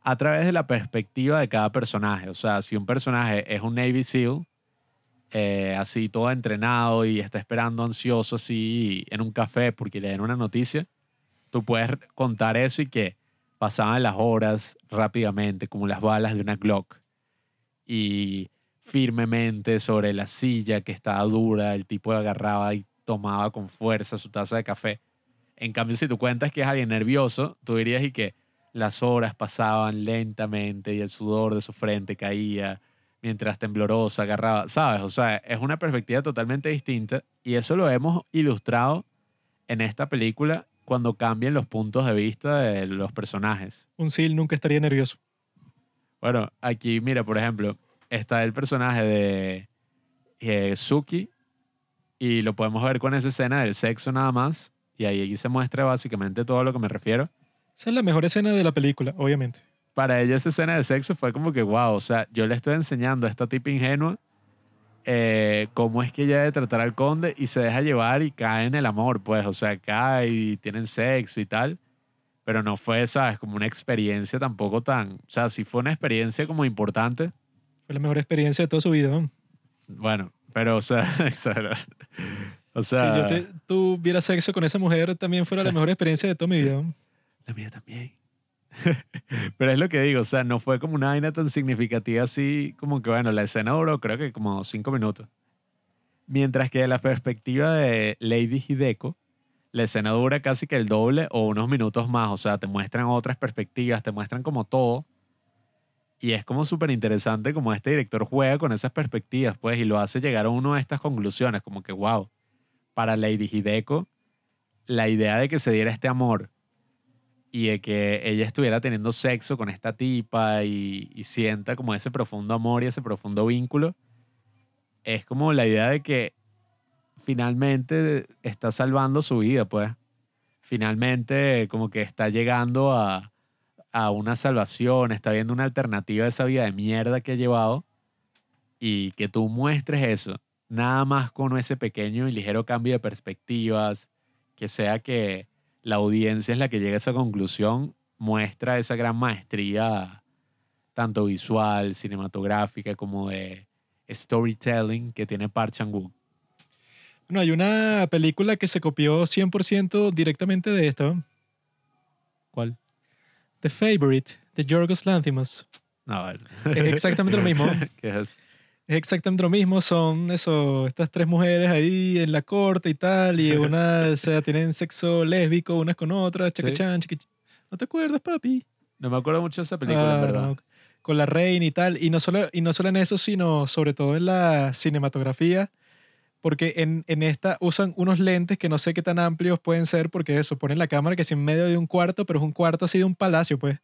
a través de la perspectiva de cada personaje. O sea, si un personaje es un Navy SEAL, eh, así todo entrenado y está esperando ansioso así en un café porque le den una noticia, tú puedes contar eso y que pasaban las horas rápidamente, como las balas de una Glock. Y firmemente sobre la silla que estaba dura, el tipo agarraba y tomaba con fuerza su taza de café. En cambio, si tú cuentas que es alguien nervioso, tú dirías y que las horas pasaban lentamente y el sudor de su frente caía mientras temblorosa agarraba, ¿sabes? O sea, es una perspectiva totalmente distinta y eso lo hemos ilustrado en esta película cuando cambian los puntos de vista de los personajes. Un SEAL nunca estaría nervioso. Bueno, aquí, mira, por ejemplo, está el personaje de eh, Suki y lo podemos ver con esa escena del sexo nada más y ahí se muestra básicamente todo lo que me refiero. Esa es la mejor escena de la película, obviamente. Para ella esa escena de sexo fue como que, wow, o sea, yo le estoy enseñando a esta tipa ingenua eh, cómo es que ella debe tratar al conde y se deja llevar y cae en el amor, pues, o sea, cae y tienen sexo y tal, pero no fue, ¿sabes? Como una experiencia tampoco tan, o sea, sí fue una experiencia como importante, Fue la mejor experiencia de toda su vida. ¿no? bueno, pero, o sea, [LAUGHS] o sea, si yo te- tuviera sexo con esa mujer, también fuera la mejor experiencia de toda mi vida. ¿no? La mía también. [LAUGHS] Pero es lo que digo, o sea, no fue como una vaina tan significativa así, como que bueno, la escena duró creo que como cinco minutos. Mientras que de la perspectiva de Lady Hideko, la escena dura casi que el doble o unos minutos más, o sea, te muestran otras perspectivas, te muestran como todo. Y es como súper interesante como este director juega con esas perspectivas, pues, y lo hace llegar a uno a estas conclusiones, como que, wow, para Lady Hideko, la idea de que se diera este amor y de que ella estuviera teniendo sexo con esta tipa y, y sienta como ese profundo amor y ese profundo vínculo, es como la idea de que finalmente está salvando su vida, pues. Finalmente como que está llegando a, a una salvación, está viendo una alternativa a esa vida de mierda que ha llevado y que tú muestres eso, nada más con ese pequeño y ligero cambio de perspectivas, que sea que la audiencia es la que llega a esa conclusión, muestra esa gran maestría, tanto visual, cinematográfica, como de storytelling que tiene Park Chan-wook. Bueno, hay una película que se copió 100% directamente de esta. ¿Cuál? The Favorite, de Yorgos Lanthimos. No, a ver. Es exactamente lo mismo. [LAUGHS] ¿Qué es? Es exactamente lo mismo. Son eso, estas tres mujeres ahí en la corte y tal. Y [LAUGHS] una, o sea, tienen sexo lésbico unas con otras. Sí. Chacachán, chiquichi. ¿No te acuerdas, papi? No me acuerdo mucho de esa película, en Ah, verdad. no, con la reina y tal. Y no, solo, y no solo en eso, sino sobre todo en la cinematografía. Porque en, en esta usan unos lentes que no sé qué tan amplios pueden ser, porque eso, ponen la cámara que es en medio de un cuarto, pero es un cuarto así de un palacio, pues.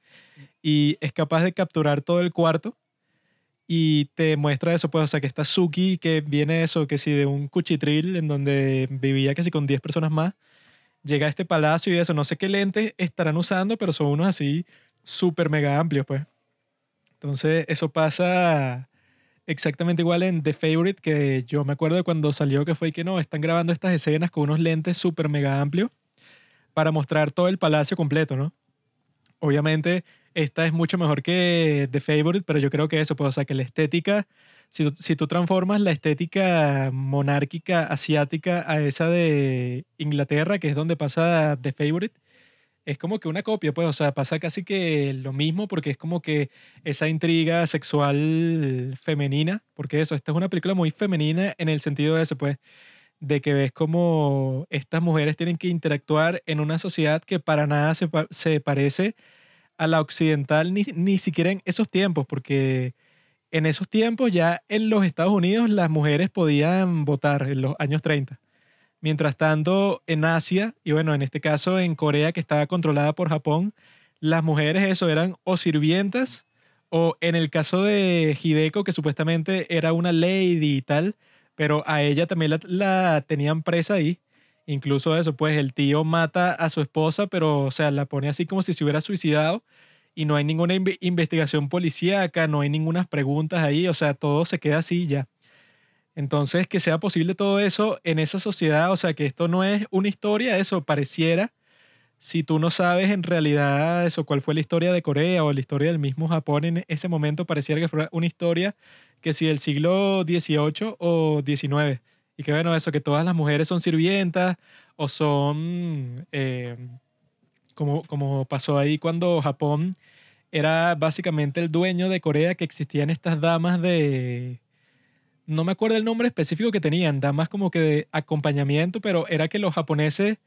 Y es capaz de capturar todo el cuarto. Y te muestra eso, pues, o sea, que está Suki, que viene eso, que si de un cuchitril en donde vivía casi con 10 personas más, llega a este palacio y eso, no sé qué lentes estarán usando, pero son unos así súper mega amplios, pues. Entonces, eso pasa exactamente igual en The Favorite, que yo me acuerdo de cuando salió que fue que no, están grabando estas escenas con unos lentes súper mega amplios para mostrar todo el palacio completo, ¿no? Obviamente, esta es mucho mejor que The Favorite, pero yo creo que eso, pues, o sea, que la estética, si si tú transformas la estética monárquica asiática a esa de Inglaterra, que es donde pasa The Favorite, es como que una copia, pues, o sea, pasa casi que lo mismo porque es como que esa intriga sexual femenina, porque eso, esta es una película muy femenina en el sentido de eso, pues, de que ves como estas mujeres tienen que interactuar en una sociedad que para nada se, se parece a la occidental, ni, ni siquiera en esos tiempos, porque en esos tiempos ya en los Estados Unidos las mujeres podían votar en los años 30. Mientras tanto, en Asia, y bueno, en este caso en Corea, que estaba controlada por Japón, las mujeres eso eran o sirvientas, o en el caso de Hideko, que supuestamente era una lady y tal, pero a ella también la, la tenían presa ahí. Incluso eso, pues el tío mata a su esposa, pero o sea, la pone así como si se hubiera suicidado y no hay ninguna inve- investigación policíaca, no hay ninguna preguntas ahí, o sea, todo se queda así ya. Entonces, que sea posible todo eso en esa sociedad, o sea, que esto no es una historia, eso pareciera, si tú no sabes en realidad eso, cuál fue la historia de Corea o la historia del mismo Japón en ese momento, pareciera que fuera una historia que si del siglo XVIII o XIX. Y que bueno, eso, que todas las mujeres son sirvientas o son, eh, como, como pasó ahí cuando Japón era básicamente el dueño de Corea, que existían estas damas de... No me acuerdo el nombre específico que tenían, damas como que de acompañamiento, pero era que los japoneses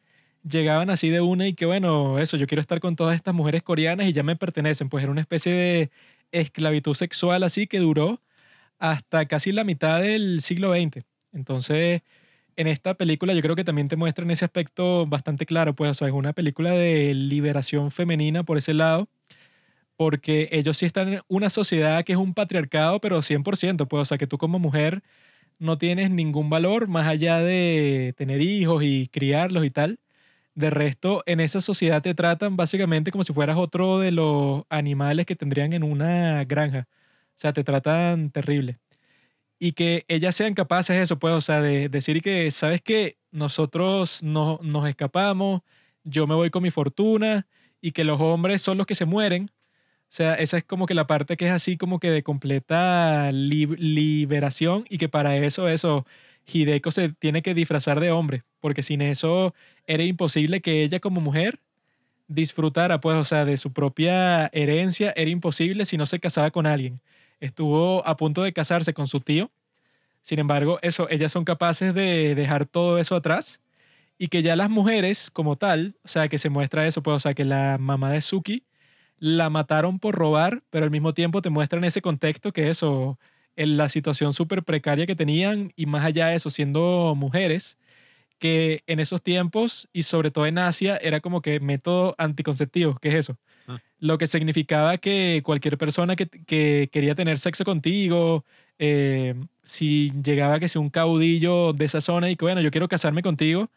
llegaban así de una y que bueno, eso, yo quiero estar con todas estas mujeres coreanas y ya me pertenecen, pues era una especie de esclavitud sexual así que duró hasta casi la mitad del siglo XX. Entonces, en esta película yo creo que también te muestran ese aspecto bastante claro, pues, o sea, es una película de liberación femenina por ese lado, porque ellos sí están en una sociedad que es un patriarcado, pero 100%, pues, o sea, que tú como mujer no tienes ningún valor más allá de tener hijos y criarlos y tal. De resto, en esa sociedad te tratan básicamente como si fueras otro de los animales que tendrían en una granja. Sea, te tratan terrible. Y que ellas sean capaces de eso, pues, o sea, de decir que, ¿sabes qué? Nosotros no, nos escapamos, yo me voy con mi fortuna y que los hombres son los que se mueren. O sea, esa es como que la parte que es así como que de completa li- liberación y que para eso, eso, Hideko se tiene que disfrazar de hombre, porque sin eso era imposible que ella como mujer disfrutara, pues, o sea, de su propia herencia, era imposible si no se casaba con alguien. Estuvo a punto de casarse con su tío, sin embargo, eso, ellas son capaces de dejar todo eso atrás y que ya las mujeres como tal, o sea, que se muestra eso, pues, o sea, que la mamá de Suki la mataron por robar, pero al mismo tiempo te muestran ese contexto que eso, en la situación súper precaria que tenían y más allá de eso, siendo mujeres, que en esos tiempos y sobre todo en Asia era como que método anticonceptivo, ¿qué es eso? Lo que significaba que cualquier persona que, que quería tener sexo contigo, eh, si llegaba que sea un caudillo de esa zona y que bueno, yo quiero casarme contigo,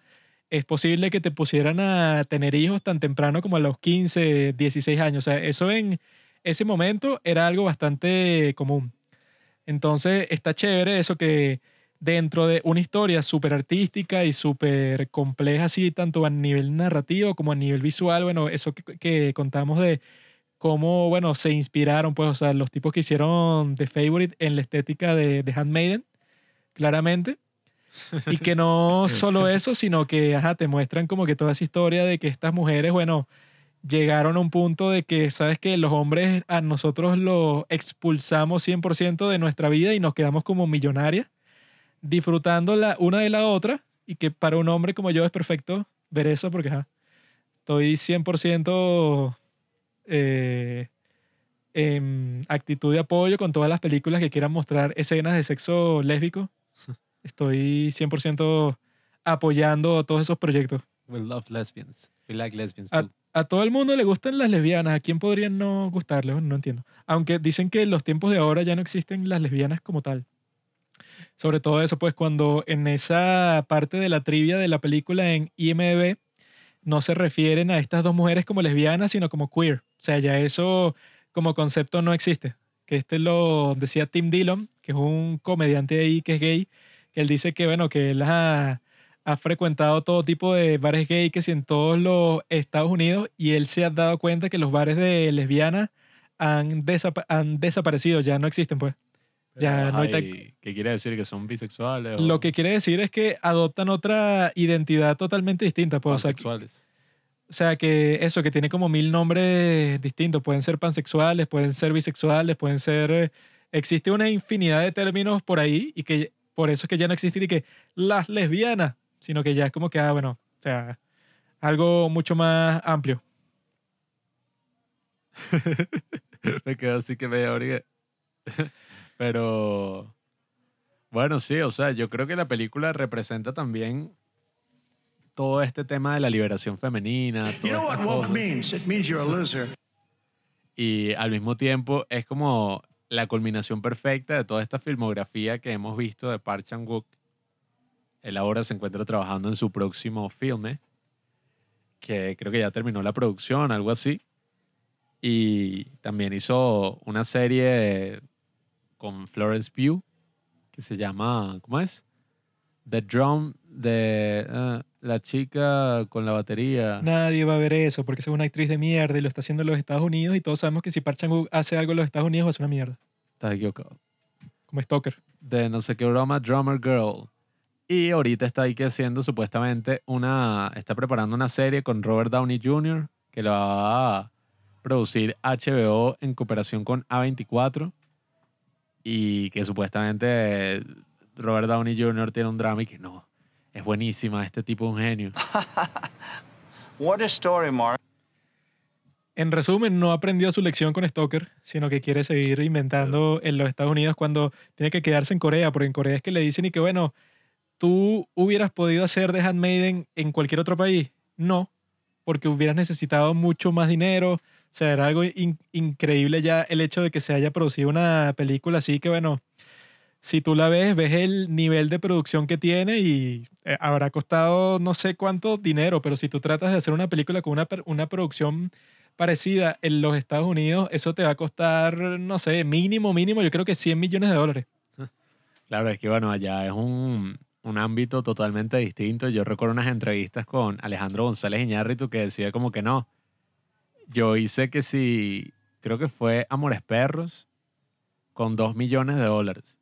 es posible que te pusieran a tener hijos tan temprano como a los 15, 16 años. O sea, eso en ese momento era algo bastante común. Entonces está chévere eso que dentro de una historia súper artística y súper compleja, así, tanto a nivel narrativo como a nivel visual. Bueno, eso que, que contamos de cómo, bueno, se inspiraron, pues, o sea, los tipos que hicieron The Favorite en la estética de, de Handmaiden, claramente. Y que no [LAUGHS] solo eso, sino que, ajá, te muestran como que toda esa historia de que estas mujeres, bueno, llegaron a un punto de que, ¿sabes que Los hombres a nosotros los expulsamos 100% de nuestra vida y nos quedamos como millonarias, disfrutando la una de la otra, y que para un hombre como yo es perfecto ver eso porque, ajá, estoy 100% eh, en actitud de apoyo con todas las películas que quieran mostrar escenas de sexo lésbico. [LAUGHS] Estoy 100% apoyando todos esos proyectos. We love lesbians. We like lesbians A, too. a todo el mundo le gustan las lesbianas. ¿A quién podrían no gustarle? No entiendo. Aunque dicen que en los tiempos de ahora ya no existen las lesbianas como tal. Sobre todo eso, pues cuando en esa parte de la trivia de la película en IMDb no se refieren a estas dos mujeres como lesbianas, sino como queer. O sea, ya eso como concepto no existe. Que este lo decía Tim Dillon, que es un comediante ahí que es gay, que él dice que, bueno, que él ha, ha frecuentado todo tipo de bares gay que sí en todos los Estados Unidos y él se ha dado cuenta que los bares de lesbianas han, han desaparecido, ya no existen, pues. Ya no hay tal- Ay, ¿Qué quiere decir? ¿Que son bisexuales o Lo que quiere decir es que adoptan otra identidad totalmente distinta, pues. O sea, que- pansexuales? o sea, que eso, que tiene como mil nombres distintos. Pueden ser pansexuales, pueden ser bisexuales, pueden ser... eh, Existe una infinidad de términos por ahí y que por eso es que ya no existe y que las lesbianas, sino que ya es como que, ah, bueno, o sea, algo mucho más amplio. [LAUGHS] Me quedo así que y que- Pero bueno, sí, o sea, yo creo que la película representa también todo este tema de la liberación femenina, You know todas what woke means? It means you're a loser. y al mismo tiempo es como la culminación perfecta de toda esta filmografía que hemos visto de Park Chan-wook. Él ahora se encuentra trabajando en su próximo filme, que creo que ya terminó la producción, algo así. Y también hizo una serie con Florence Pugh que se llama, ¿cómo es? The Drum de ah, la chica con la batería. Nadie va a ver eso porque es una actriz de mierda y lo está haciendo en los Estados Unidos y todos sabemos que si Park Chan-wook hace algo en los Estados Unidos ser una mierda. Estás equivocado. Como Stoker. de no sé qué broma, Drummer Girl. Y ahorita está ahí que haciendo supuestamente una, está preparando una serie con Robert Downey Jr. que la va a producir HBO en cooperación con A24 y que supuestamente Robert Downey Jr. tiene un drama y que no, es buenísima, este tipo es un genio. [LAUGHS] What a story, Mark. En resumen, no aprendió su lección con Stoker, sino que quiere seguir inventando en los Estados Unidos cuando tiene que quedarse en Corea, porque en Corea es que le dicen y que, bueno, tú hubieras podido hacer The Handmaiden en cualquier otro país. No, porque hubieras necesitado mucho más dinero. O sea, era algo in- increíble ya el hecho de que se haya producido una película así que, bueno, si tú la ves, ves el nivel de producción que tiene y eh, habrá costado no sé cuánto dinero, pero si tú tratas de hacer una película con una, una producción parecida en los Estados Unidos, eso te va a costar, no sé, mínimo, mínimo, yo creo que 100 millones de dólares. Claro, es que bueno, allá es un, un ámbito totalmente distinto. Yo recuerdo unas entrevistas con Alejandro González Iñárritu que decía como que no. Yo hice que si, creo que fue Amores Perros, con dos millones de dólares.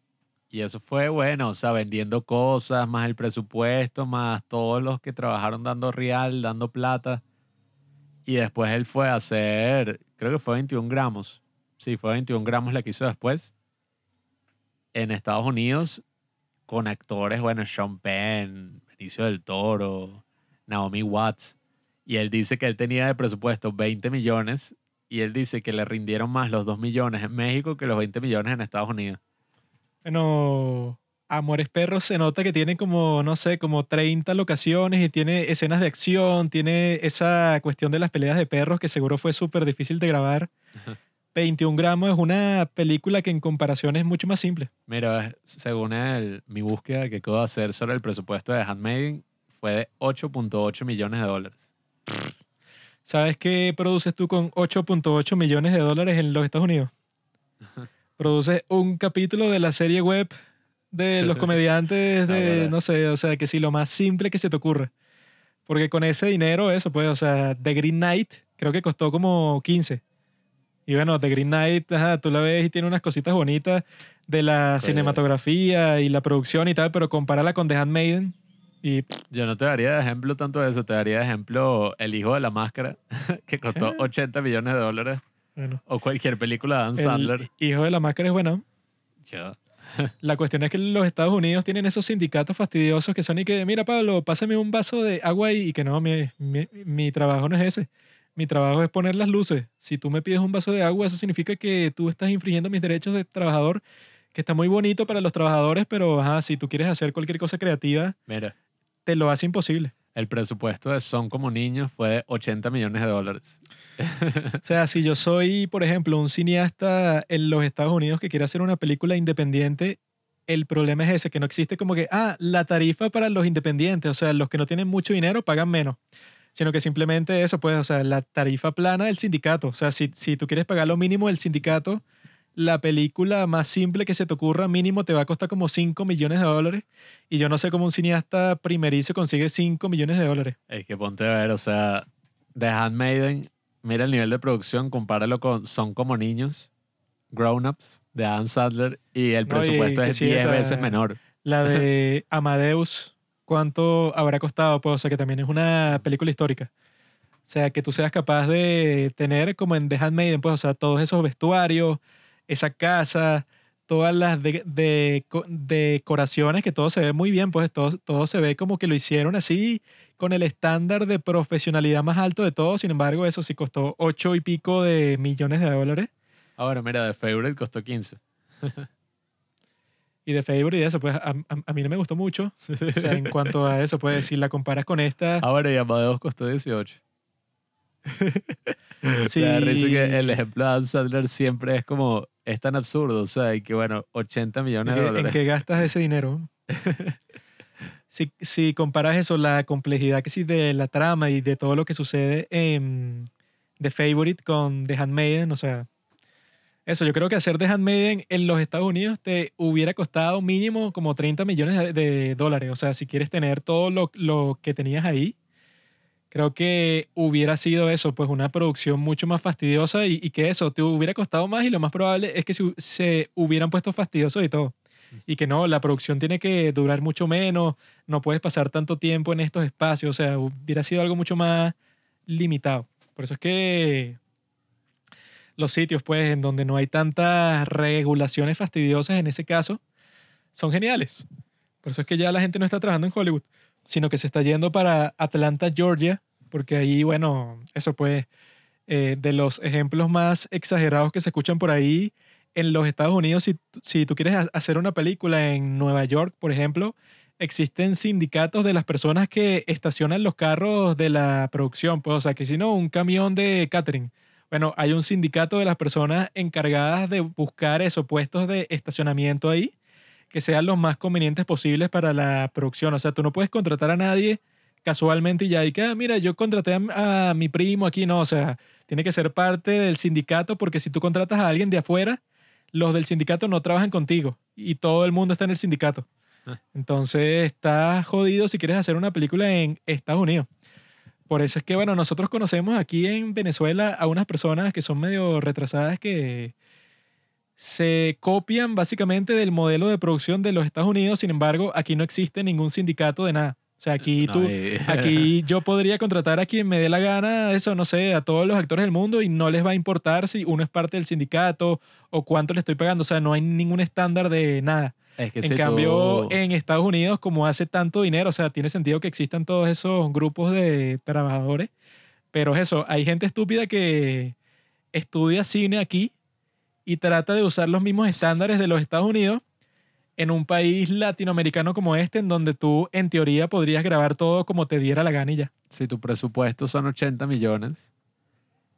Y eso fue bueno, o sea, vendiendo cosas, más el presupuesto, más todos los que trabajaron dando real, dando plata. Y después él fue a hacer, creo que fue 21 gramos. Sí, fue 21 gramos la que hizo después en Estados Unidos con actores, bueno, Sean Penn, Benicio del Toro, Naomi Watts. Y él dice que él tenía de presupuesto 20 millones y él dice que le rindieron más los 2 millones en México que los 20 millones en Estados Unidos. Bueno, Amores Perros se nota que tiene como, no sé, como 30 locaciones y tiene escenas de acción, tiene esa cuestión de las peleas de perros que seguro fue súper difícil de grabar. 21 gramos es una película que en comparación es mucho más simple. Mira, según el, mi búsqueda que de hacer sobre el presupuesto de Handmaiden, fue de 8.8 millones de dólares. ¿Sabes qué produces tú con 8.8 millones de dólares en los Estados Unidos? [LAUGHS] Produces un capítulo de la serie web de los [LAUGHS] comediantes de, Ah, no sé, o sea, que si lo más simple que se te ocurra. Porque con ese dinero, eso, pues, o sea, The Green Knight creo que costó como 15. Y bueno, The Green Knight, ajá, tú la ves y tiene unas cositas bonitas de la Sí. cinematografía y la producción y tal, pero compárala con The Handmaiden y Yo no te daría de ejemplo tanto de eso, te daría de ejemplo El Hijo de la Máscara, [LAUGHS] que costó ¿Qué? 80 millones de dólares, bueno. o cualquier película de Adam Sandler. El hijo de la máscara es bueno. [LAUGHS] La cuestión es que los Estados Unidos tienen esos sindicatos fastidiosos que son y que, mira, Pablo, pásame un vaso de agua y, y que no, mi, mi, mi trabajo no es ese. Mi trabajo es poner las luces. Si tú me pides un vaso de agua, eso significa que tú estás infringiendo mis derechos de trabajador, que está muy bonito para los trabajadores, pero ajá, si tú quieres hacer cualquier cosa creativa, Mira, te lo hace imposible. el presupuesto de Son como niños fue de 80 millones de dólares. [LAUGHS] O sea, si yo soy, por ejemplo, un cineasta en los Estados Unidos que quiere hacer una película independiente, el problema es ese, que no existe como que, ah, la tarifa para los independientes, o sea, los que no tienen mucho dinero pagan menos, sino que simplemente eso, pues, o sea, la tarifa plana del sindicato. O sea, si, si tú quieres pagar lo mínimo del sindicato, la película más simple que se te ocurra mínimo te va a costar como 5 millones de dólares. Y yo no sé cómo un cineasta primerizo consigue 5 millones de dólares. Es que ponte a ver, o sea, The Handmaiden, mira el nivel de producción, compáralo con Son como niños, Grown Ups, de Adam Sandler, y el No, y presupuesto es sí, 10 esa- veces menor. La de [LAUGHS] Amadeus, ¿cuánto habrá costado? Pues, o sea, que también es una película histórica. O sea, que tú seas capaz de tener como en The Handmaiden, pues, o sea, todos esos vestuarios, esa casa, todas las de, de- co- decoraciones, que todo se ve muy bien, pues todo, todo se ve como que lo hicieron así, con el estándar de profesionalidad más alto de todo. Sin embargo, eso sí costó ocho y pico de millones de dólares. Ahora, mira, The Favorite costó 15. Y de Favorite y eso, pues a, a- a mí no me gustó mucho. O sea, en cuanto a eso, pues si la comparas con esta, Ahora, y Amadeus costó 18. sí, [LAUGHS] da risa que el ejemplo de Adam Sandler siempre es como, es tan absurdo, o sea, y que bueno, 80 millones de ¿en dólares. qué gastas ese dinero? [LAUGHS] si, si comparas eso, la complejidad que sí de la trama y de todo lo que sucede en The Favorite con The Handmaiden, o sea, eso, yo creo que hacer The Handmaiden en los Estados Unidos te hubiera costado mínimo como 30 millones de, de dólares. O sea, si quieres tener todo lo, lo que tenías ahí, creo que hubiera sido eso, pues una producción mucho más fastidiosa y, y que eso te hubiera costado más y lo más probable es que se, se hubieran puesto fastidiosos y todo. Y que no, la producción tiene que durar mucho menos, no puedes pasar tanto tiempo en estos espacios, o sea, hubiera sido algo mucho más limitado. Por eso es que los sitios, pues, en donde no hay tantas regulaciones fastidiosas en ese caso, son geniales. Por eso es que ya la gente no está trabajando en Hollywood, sino que se está yendo para Atlanta, Georgia, porque ahí, bueno, eso pues, eh, de los ejemplos más exagerados que se escuchan por ahí en los Estados Unidos, si, si tú quieres ha- hacer una película en Nueva York, por ejemplo, existen sindicatos de las personas que estacionan los carros de la producción, pues, o sea, que si no, un camión de catering. Bueno, hay un sindicato de las personas encargadas de buscar esos puestos de estacionamiento ahí que sean los más convenientes posibles para la producción. O sea, tú no puedes contratar a nadie casualmente y ya, y que, ah, mira, yo contraté a, a mi primo aquí, no, o sea, tiene que ser parte del sindicato porque si tú contratas a alguien de afuera, los del sindicato no trabajan contigo y todo el mundo está en el sindicato. Ah. Entonces, estás jodido si quieres hacer una película en Estados Unidos. Por eso es que, bueno, nosotros conocemos aquí en Venezuela a unas personas que son medio retrasadas que se copian básicamente del modelo de producción de los Estados Unidos. Sin embargo, aquí no existe ningún sindicato de nada. O sea, aquí tú, Aquí [LAUGHS] yo podría contratar a quien me dé la gana, eso, no sé, a todos los actores del mundo y no les va a importar si uno es parte del sindicato o cuánto le estoy pagando. O sea, no hay ningún estándar de nada. es que en cambio, en Estados Unidos, como hace tanto dinero, o sea, tiene sentido que existan todos esos grupos de trabajadores. Pero es eso, hay gente estúpida que estudia cine aquí y trata de usar los mismos estándares de los Estados Unidos en un país latinoamericano como este, en donde tú, en teoría, podrías grabar todo como te diera la gana y ya. si tu presupuesto son 80 millones,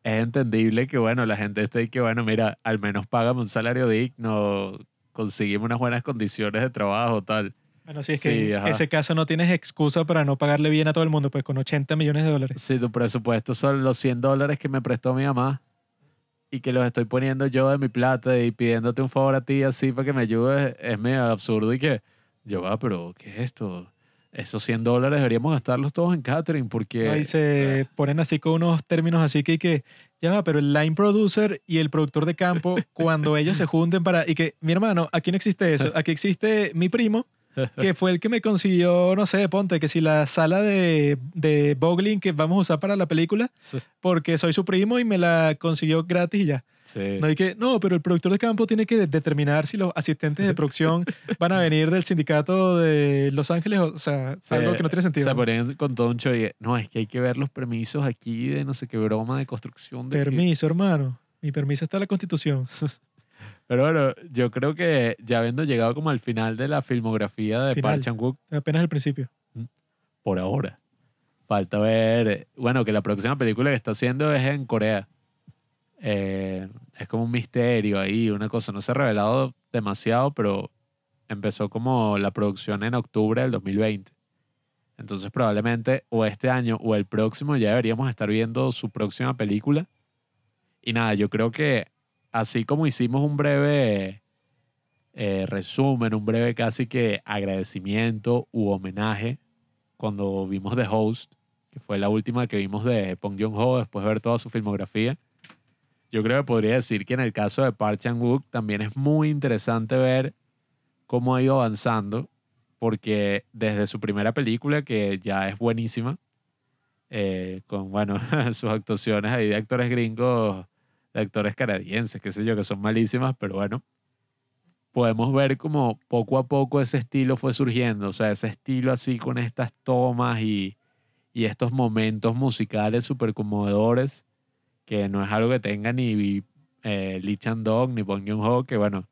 es entendible que, bueno, la gente esté que, bueno, mira, al menos págame un salario digno, conseguimos unas buenas condiciones de trabajo, tal. Bueno, sí, es Sí, que en ese caso no tienes excusa para no pagarle bien a todo el mundo, pues con 80 millones de dólares. Si tu presupuesto son los 100 dólares que me prestó mi mamá y que los estoy poniendo yo de mi plata y pidiéndote un favor a ti así para que me ayudes, es medio absurdo y que yo va, pero ¿qué es esto? Esos 100 dólares deberíamos gastarlos todos en catering porque... Ahí se ponen así con unos términos así que, que ya va, pero el line producer y el productor de campo, cuando ellos se junten para... Y que, mi hermano, aquí no existe eso. [LAUGHS] Aquí existe mi primo, que fue el que me consiguió, no sé, ponte, que si la sala de, de Bogling que vamos a usar para la película, porque soy su primo y me la consiguió gratis y ya. Sí. No hay que, no, pero el productor de campo tiene que determinar si los asistentes de producción [LAUGHS] van a venir del sindicato de Los Ángeles, o sea, Sí, algo que no tiene sentido. Se ponían con todo un show y no, es que hay que ver los permisos aquí de no sé qué broma de construcción. De que- Permiso, hermano. Mi permiso está en la Constitución. [LAUGHS] Pero bueno, yo creo que ya habiendo llegado como al final de la filmografía de Final. Park Chan-wook, Apenas el principio. por ahora, falta ver, bueno, que la próxima película que está haciendo es en Corea. Eh, es como un misterio ahí, una cosa, no se ha revelado demasiado, pero empezó como la producción en octubre del 2020. Entonces probablemente o este año o el próximo ya deberíamos estar viendo su próxima película. Y nada, yo creo que así como hicimos un breve eh, resumen, un breve casi que agradecimiento u homenaje cuando vimos The Host, que fue la última que vimos de Pong Joon-ho después de ver toda su filmografía. Yo creo que podría decir que en el caso de Park Chan-wook también es muy interesante ver cómo ha ido avanzando, porque desde su primera película, que ya es buenísima, eh, con, bueno, [LAUGHS] sus actuaciones ahí de actores gringos, de actores canadienses, qué sé yo, que son malísimas, pero bueno, podemos ver como poco a poco ese estilo fue surgiendo, o sea, ese estilo así con estas tomas y, y estos momentos musicales súper conmovedores, que no es algo que tenga ni eh, Lee Chan-dong ni Bong Joon-ho, que bueno,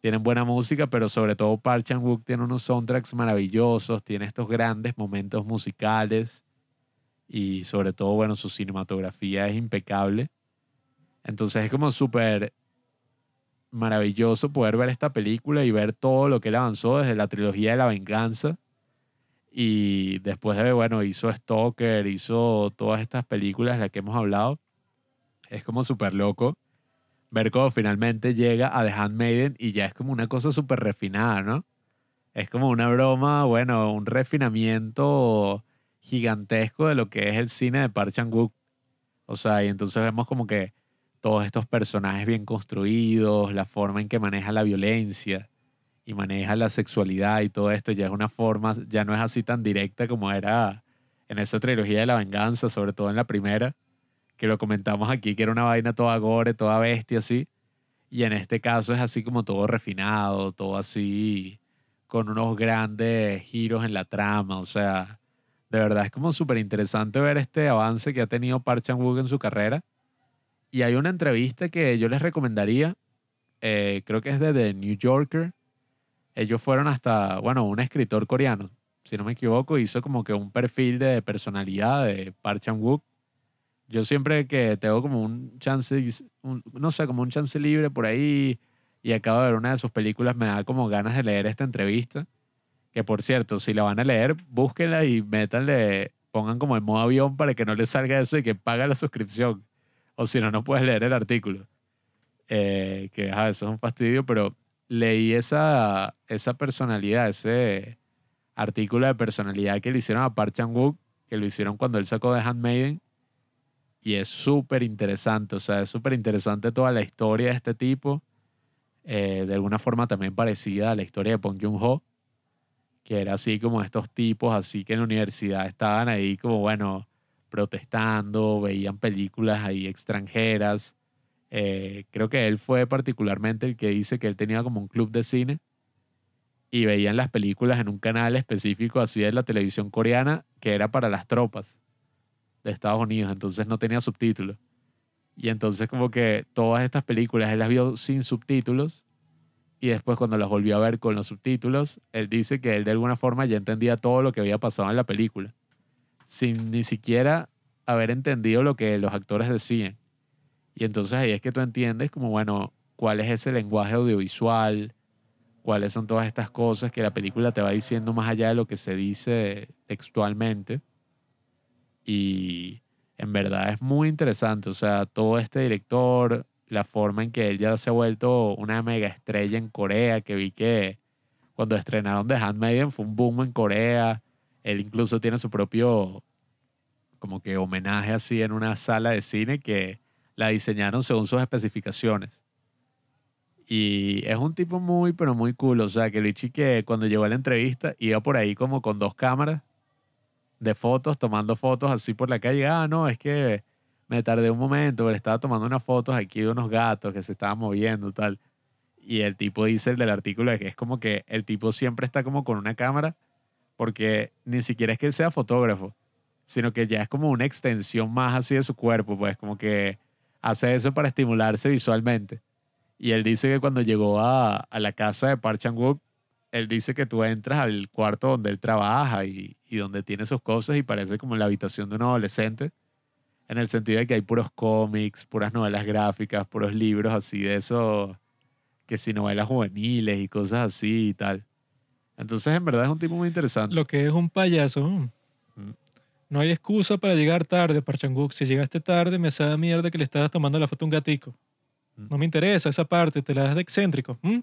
tienen buena música, pero sobre todo Park Chan-wook tiene unos soundtracks maravillosos, tiene estos grandes momentos musicales y sobre todo, bueno, su cinematografía es impecable. Entonces es como súper maravilloso poder ver esta película y ver todo lo que él avanzó desde la trilogía de la venganza. Y después de, bueno, hizo Stalker, hizo todas estas películas de las que hemos hablado. Es como súper loco ver cómo finalmente llega a The Handmaiden y ya es como una cosa súper refinada, ¿no? Es como una broma, bueno, un refinamiento gigantesco de lo que es el cine de Park Chan-wook. O sea, y entonces vemos como que todos estos personajes bien construidos, la forma en que maneja la violencia y maneja la sexualidad y todo esto ya es una forma, ya no es así tan directa como era en esa trilogía de la venganza, sobre todo en la primera, que lo comentamos aquí, que era una vaina toda gore, toda bestia así. Y en este caso es así como todo refinado, todo así, con unos grandes giros en la trama. O sea, de verdad es como súper interesante ver este avance que ha tenido Park Chan-wook en su carrera. Y hay una entrevista que yo les recomendaría, eh, creo que es de The New Yorker. Ellos fueron hasta, bueno, un escritor coreano, si no me equivoco, hizo como que un perfil de personalidad de Park Chan-wook. Yo siempre que tengo como un chance, no sé, como un chance libre por ahí y acabo de ver una de sus películas, me da como ganas de leer esta entrevista. Que por cierto, si la van a leer, búsquenla y métanle, pongan como el modo avión para que no les salga eso y que paga la suscripción. O si no, no puedes leer el artículo. Eh, que ajá, eso es un fastidio, pero leí esa, esa personalidad, ese artículo de personalidad que le hicieron a Park Chan-wook, que lo hicieron cuando él sacó The Handmaiden. Y es súper interesante, o sea, es súper interesante toda la historia de este tipo. eh, de alguna forma también parecida a la historia de Pong Joon-ho, que era así como estos tipos, así que en la universidad estaban ahí como, bueno, protestando, veían películas ahí extranjeras. Eh, creo que él fue particularmente el que dice que él tenía como un club de cine y veían las películas en un canal específico así de la televisión coreana que era para las tropas de Estados Unidos, entonces no tenía subtítulos. Y entonces como que todas estas películas él las vio sin subtítulos y después cuando las volvió a ver con los subtítulos, él dice que él de alguna forma ya entendía todo lo que había pasado en la película, sin ni siquiera haber entendido lo que los actores decían. Y entonces ahí es que tú entiendes como, bueno, cuál es ese lenguaje audiovisual, cuáles son todas estas cosas que la película te va diciendo más allá de lo que se dice textualmente. Y en verdad es muy interesante, o sea, todo este director, la forma en que él ya se ha vuelto una mega estrella en Corea, que vi que cuando estrenaron The Handmaiden fue un boom en Corea. Él incluso tiene su propio como que homenaje así en una sala de cine que la diseñaron según sus especificaciones. Y es un tipo muy, pero muy cool. O sea, que Lichi que cuando llegó a la entrevista iba por ahí como con dos cámaras de fotos, tomando fotos así por la calle. Ah, no, es que me tardé un momento, pero estaba tomando unas fotos aquí de unos gatos que se estaban moviendo tal. Y el tipo dice el del artículo que es como que el tipo siempre está como con una cámara porque ni siquiera es que él sea fotógrafo, sino que ya es como una extensión más así de su cuerpo, pues como que hace eso para estimularse visualmente. Y él dice que cuando llegó a, a la casa de Park Chan-wook, él dice que tú entras al cuarto donde él trabaja y, y donde tiene sus cosas y parece como la habitación de un adolescente, en el sentido de que hay puros cómics, puras novelas gráficas, puros libros así de eso, que si novelas juveniles y cosas así y tal. Entonces, en verdad es un tipo muy interesante. Lo que es un payaso. mm. Mm. No hay excusa para llegar tarde, Parchanguk. Si llegaste tarde, me sabe mierda que le estabas tomando la foto a un gatico. Mm. No me interesa esa parte, te la das de excéntrico. ¿m?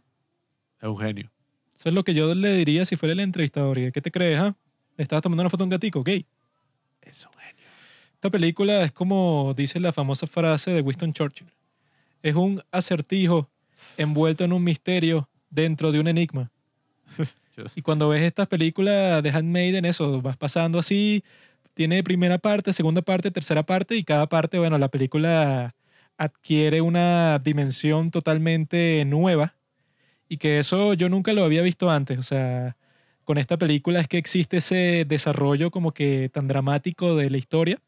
Es un genio. Eso es lo que yo le diría si fuera el entrevistador. ¿Y qué te crees, ah? Le estabas tomando una foto a un gatico, ok. Es un genio. Esta película es como dice la famosa frase de Winston Churchill. Es un acertijo envuelto en un misterio dentro de un enigma. [LAUGHS] Y cuando ves estas películas de Handmaiden, eso, vas pasando así, tiene primera parte, segunda parte, tercera parte, y cada parte, bueno, la película adquiere una dimensión totalmente nueva, y que eso yo nunca lo había visto antes, o sea, con esta película es que existe ese desarrollo como que tan dramático de la historia,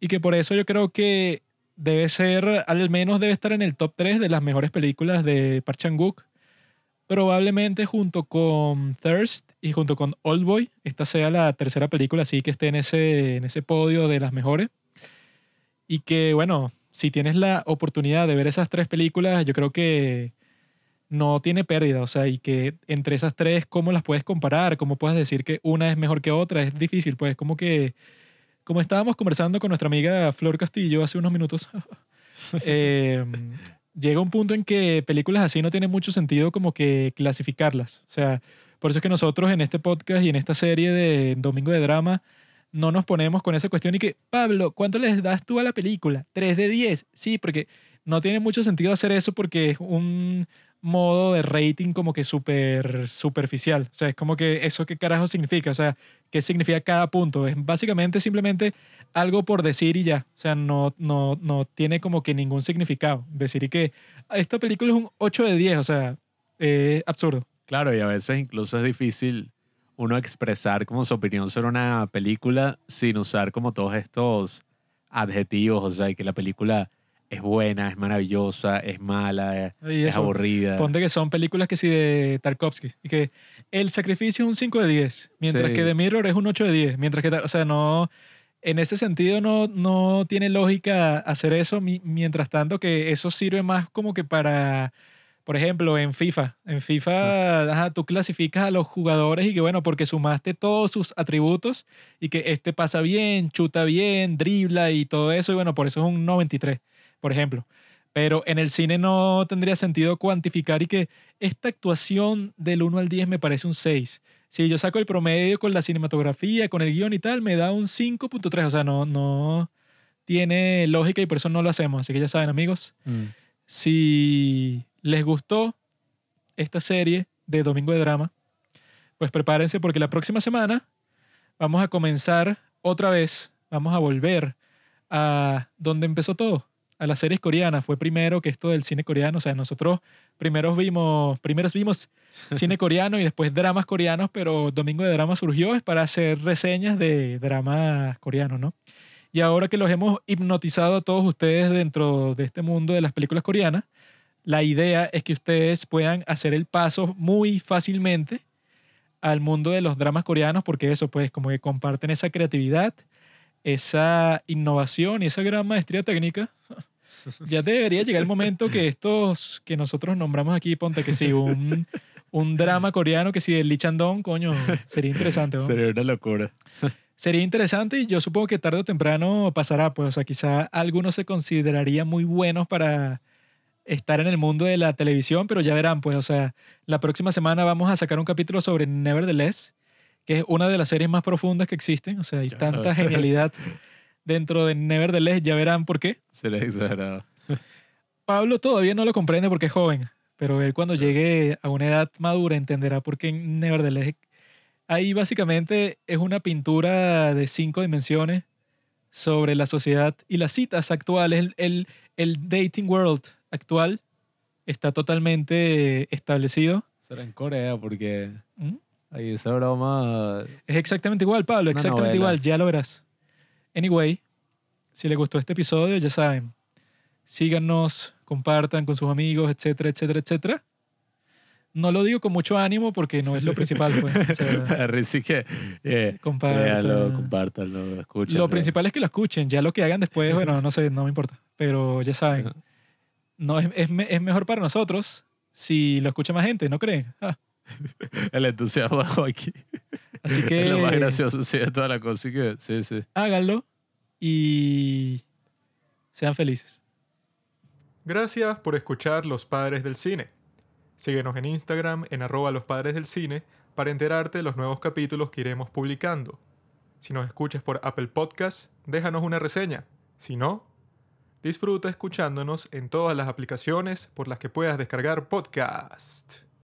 y que por eso yo creo que debe ser, al menos debe estar en el top 3 de las mejores películas de Park Chan-wook, probablemente junto con Thirst y junto con Oldboy, esta sea la tercera película así que esté en ese, en ese podio de las mejores. Y que, bueno, si tienes la oportunidad de ver esas tres películas, yo creo que no tiene pérdida. O sea, y que entre esas tres, ¿cómo las puedes comparar? ¿Cómo puedes decir que una es mejor que otra? Es difícil, pues, como que, como estábamos conversando con nuestra amiga Flor Castillo hace unos minutos, [LAUGHS] [LAUGHS] eh, llega un punto en que películas así no tiene mucho sentido como que clasificarlas. O sea, por eso es que nosotros en este podcast y en esta serie de Domingo de Drama no nos ponemos con esa cuestión y que, Pablo, ¿cuánto les das tú a la película? ¿3 de 10? Sí, porque no tiene mucho sentido hacer eso porque es un modo de rating como que súper superficial. O sea, es como que eso qué carajo significa, o sea, qué significa cada punto. Es básicamente simplemente algo por decir y ya. O sea, no, no, no tiene como que ningún significado. Decir y que esta película es un 8 de 10, o sea, es absurdo. Claro, y a veces incluso es difícil uno expresar como su opinión sobre una película sin usar como todos estos adjetivos, o sea, que la película es buena, es maravillosa, es mala, Y es eso, aburrida. Ponte que son películas que sí de Tarkovsky. Y que El Sacrificio es un 5 de 10, mientras Sí. que The Mirror es un 8 de 10. Mientras que, o sea, no. En ese sentido, no, no tiene lógica hacer eso. mi- Mientras tanto, que eso sirve más como que para. Por ejemplo, en FIFA. En FIFA, ajá, tú clasificas a los jugadores y que, bueno, porque sumaste todos sus atributos y que este pasa bien, chuta bien, dribla y todo eso. Y bueno, por eso es un 93, por ejemplo. Pero en el cine no tendría sentido cuantificar y que esta actuación del 1 al 10 me parece un 6. Si yo saco el promedio con la cinematografía, con el guion y tal, me da un 5.3. O sea, no, no tiene lógica y por eso no lo hacemos. Así que ya saben, amigos, Mm. si les gustó esta serie de Domingo de Drama, pues prepárense porque la próxima semana vamos a comenzar otra vez, vamos a volver a donde empezó todo, a las series coreanas. Fue primero que esto del cine coreano, o sea, nosotros primeros vimos, primeros vimos [LAUGHS] cine coreano y después dramas coreanos, pero Domingo de Drama surgió es para hacer reseñas de dramas coreanos, ¿no? Y ahora que los hemos hipnotizado a todos ustedes dentro de este mundo de las películas coreanas, la idea es que ustedes puedan hacer el paso muy fácilmente al mundo de los dramas coreanos, porque eso, pues, como que comparten esa creatividad, esa innovación y esa gran maestría técnica. Ya debería llegar el momento que estos que nosotros nombramos aquí, ponte que sí, un, un drama coreano que sí, el Lee Chandong, coño, sería interesante. ¿no? Sería una locura. Sería interesante y yo supongo que tarde o temprano pasará, pues, o sea, quizá algunos se considerarían muy buenos para estar en el mundo de la televisión, pero ya verán, pues, o sea, la próxima semana vamos a sacar un capítulo sobre Nevertheless, que es una de las series más profundas que existen, o sea, hay tanta genialidad [LAUGHS] dentro de Nevertheless, ya verán por qué. Será exagerado. Pablo todavía no lo comprende porque es joven, pero él cuando llegue a una edad madura entenderá por qué en Nevertheless ahí básicamente es una pintura de cinco dimensiones sobre la sociedad y las citas actuales. El, el, el dating world actual está totalmente establecido. Será en Corea porque ¿Mm? ahí esa broma... Es exactamente igual, Pablo, exactamente novela. igual, ya lo verás. Anyway, si les gustó este episodio, ya saben, síganos, compartan con sus amigos, etcétera, etcétera, etcétera. No lo digo con mucho ánimo porque no es lo principal, pues. o sea, [LAUGHS] que... Véanlo, compártanlo, escúchenlo. lo principal es que lo escuchen, ya lo que hagan después, bueno, no sé, no me importa, pero ya saben, no, es, es es mejor para nosotros si lo escucha más gente, ¿no creen? Ah, [LAUGHS] El entusiasmo aquí. Así [LAUGHS] Es lo más que gracioso, sí, de toda la cosa. Así que, sí, sí. háganlo y sean felices. Gracias por escuchar Los Padres del Cine. Síguenos en Instagram en arroba los padres del cine para enterarte de los nuevos capítulos que iremos publicando. Si nos escuchas por Apple Podcast, déjanos una reseña. Si no, disfruta escuchándonos en todas las aplicaciones por las que puedas descargar podcast.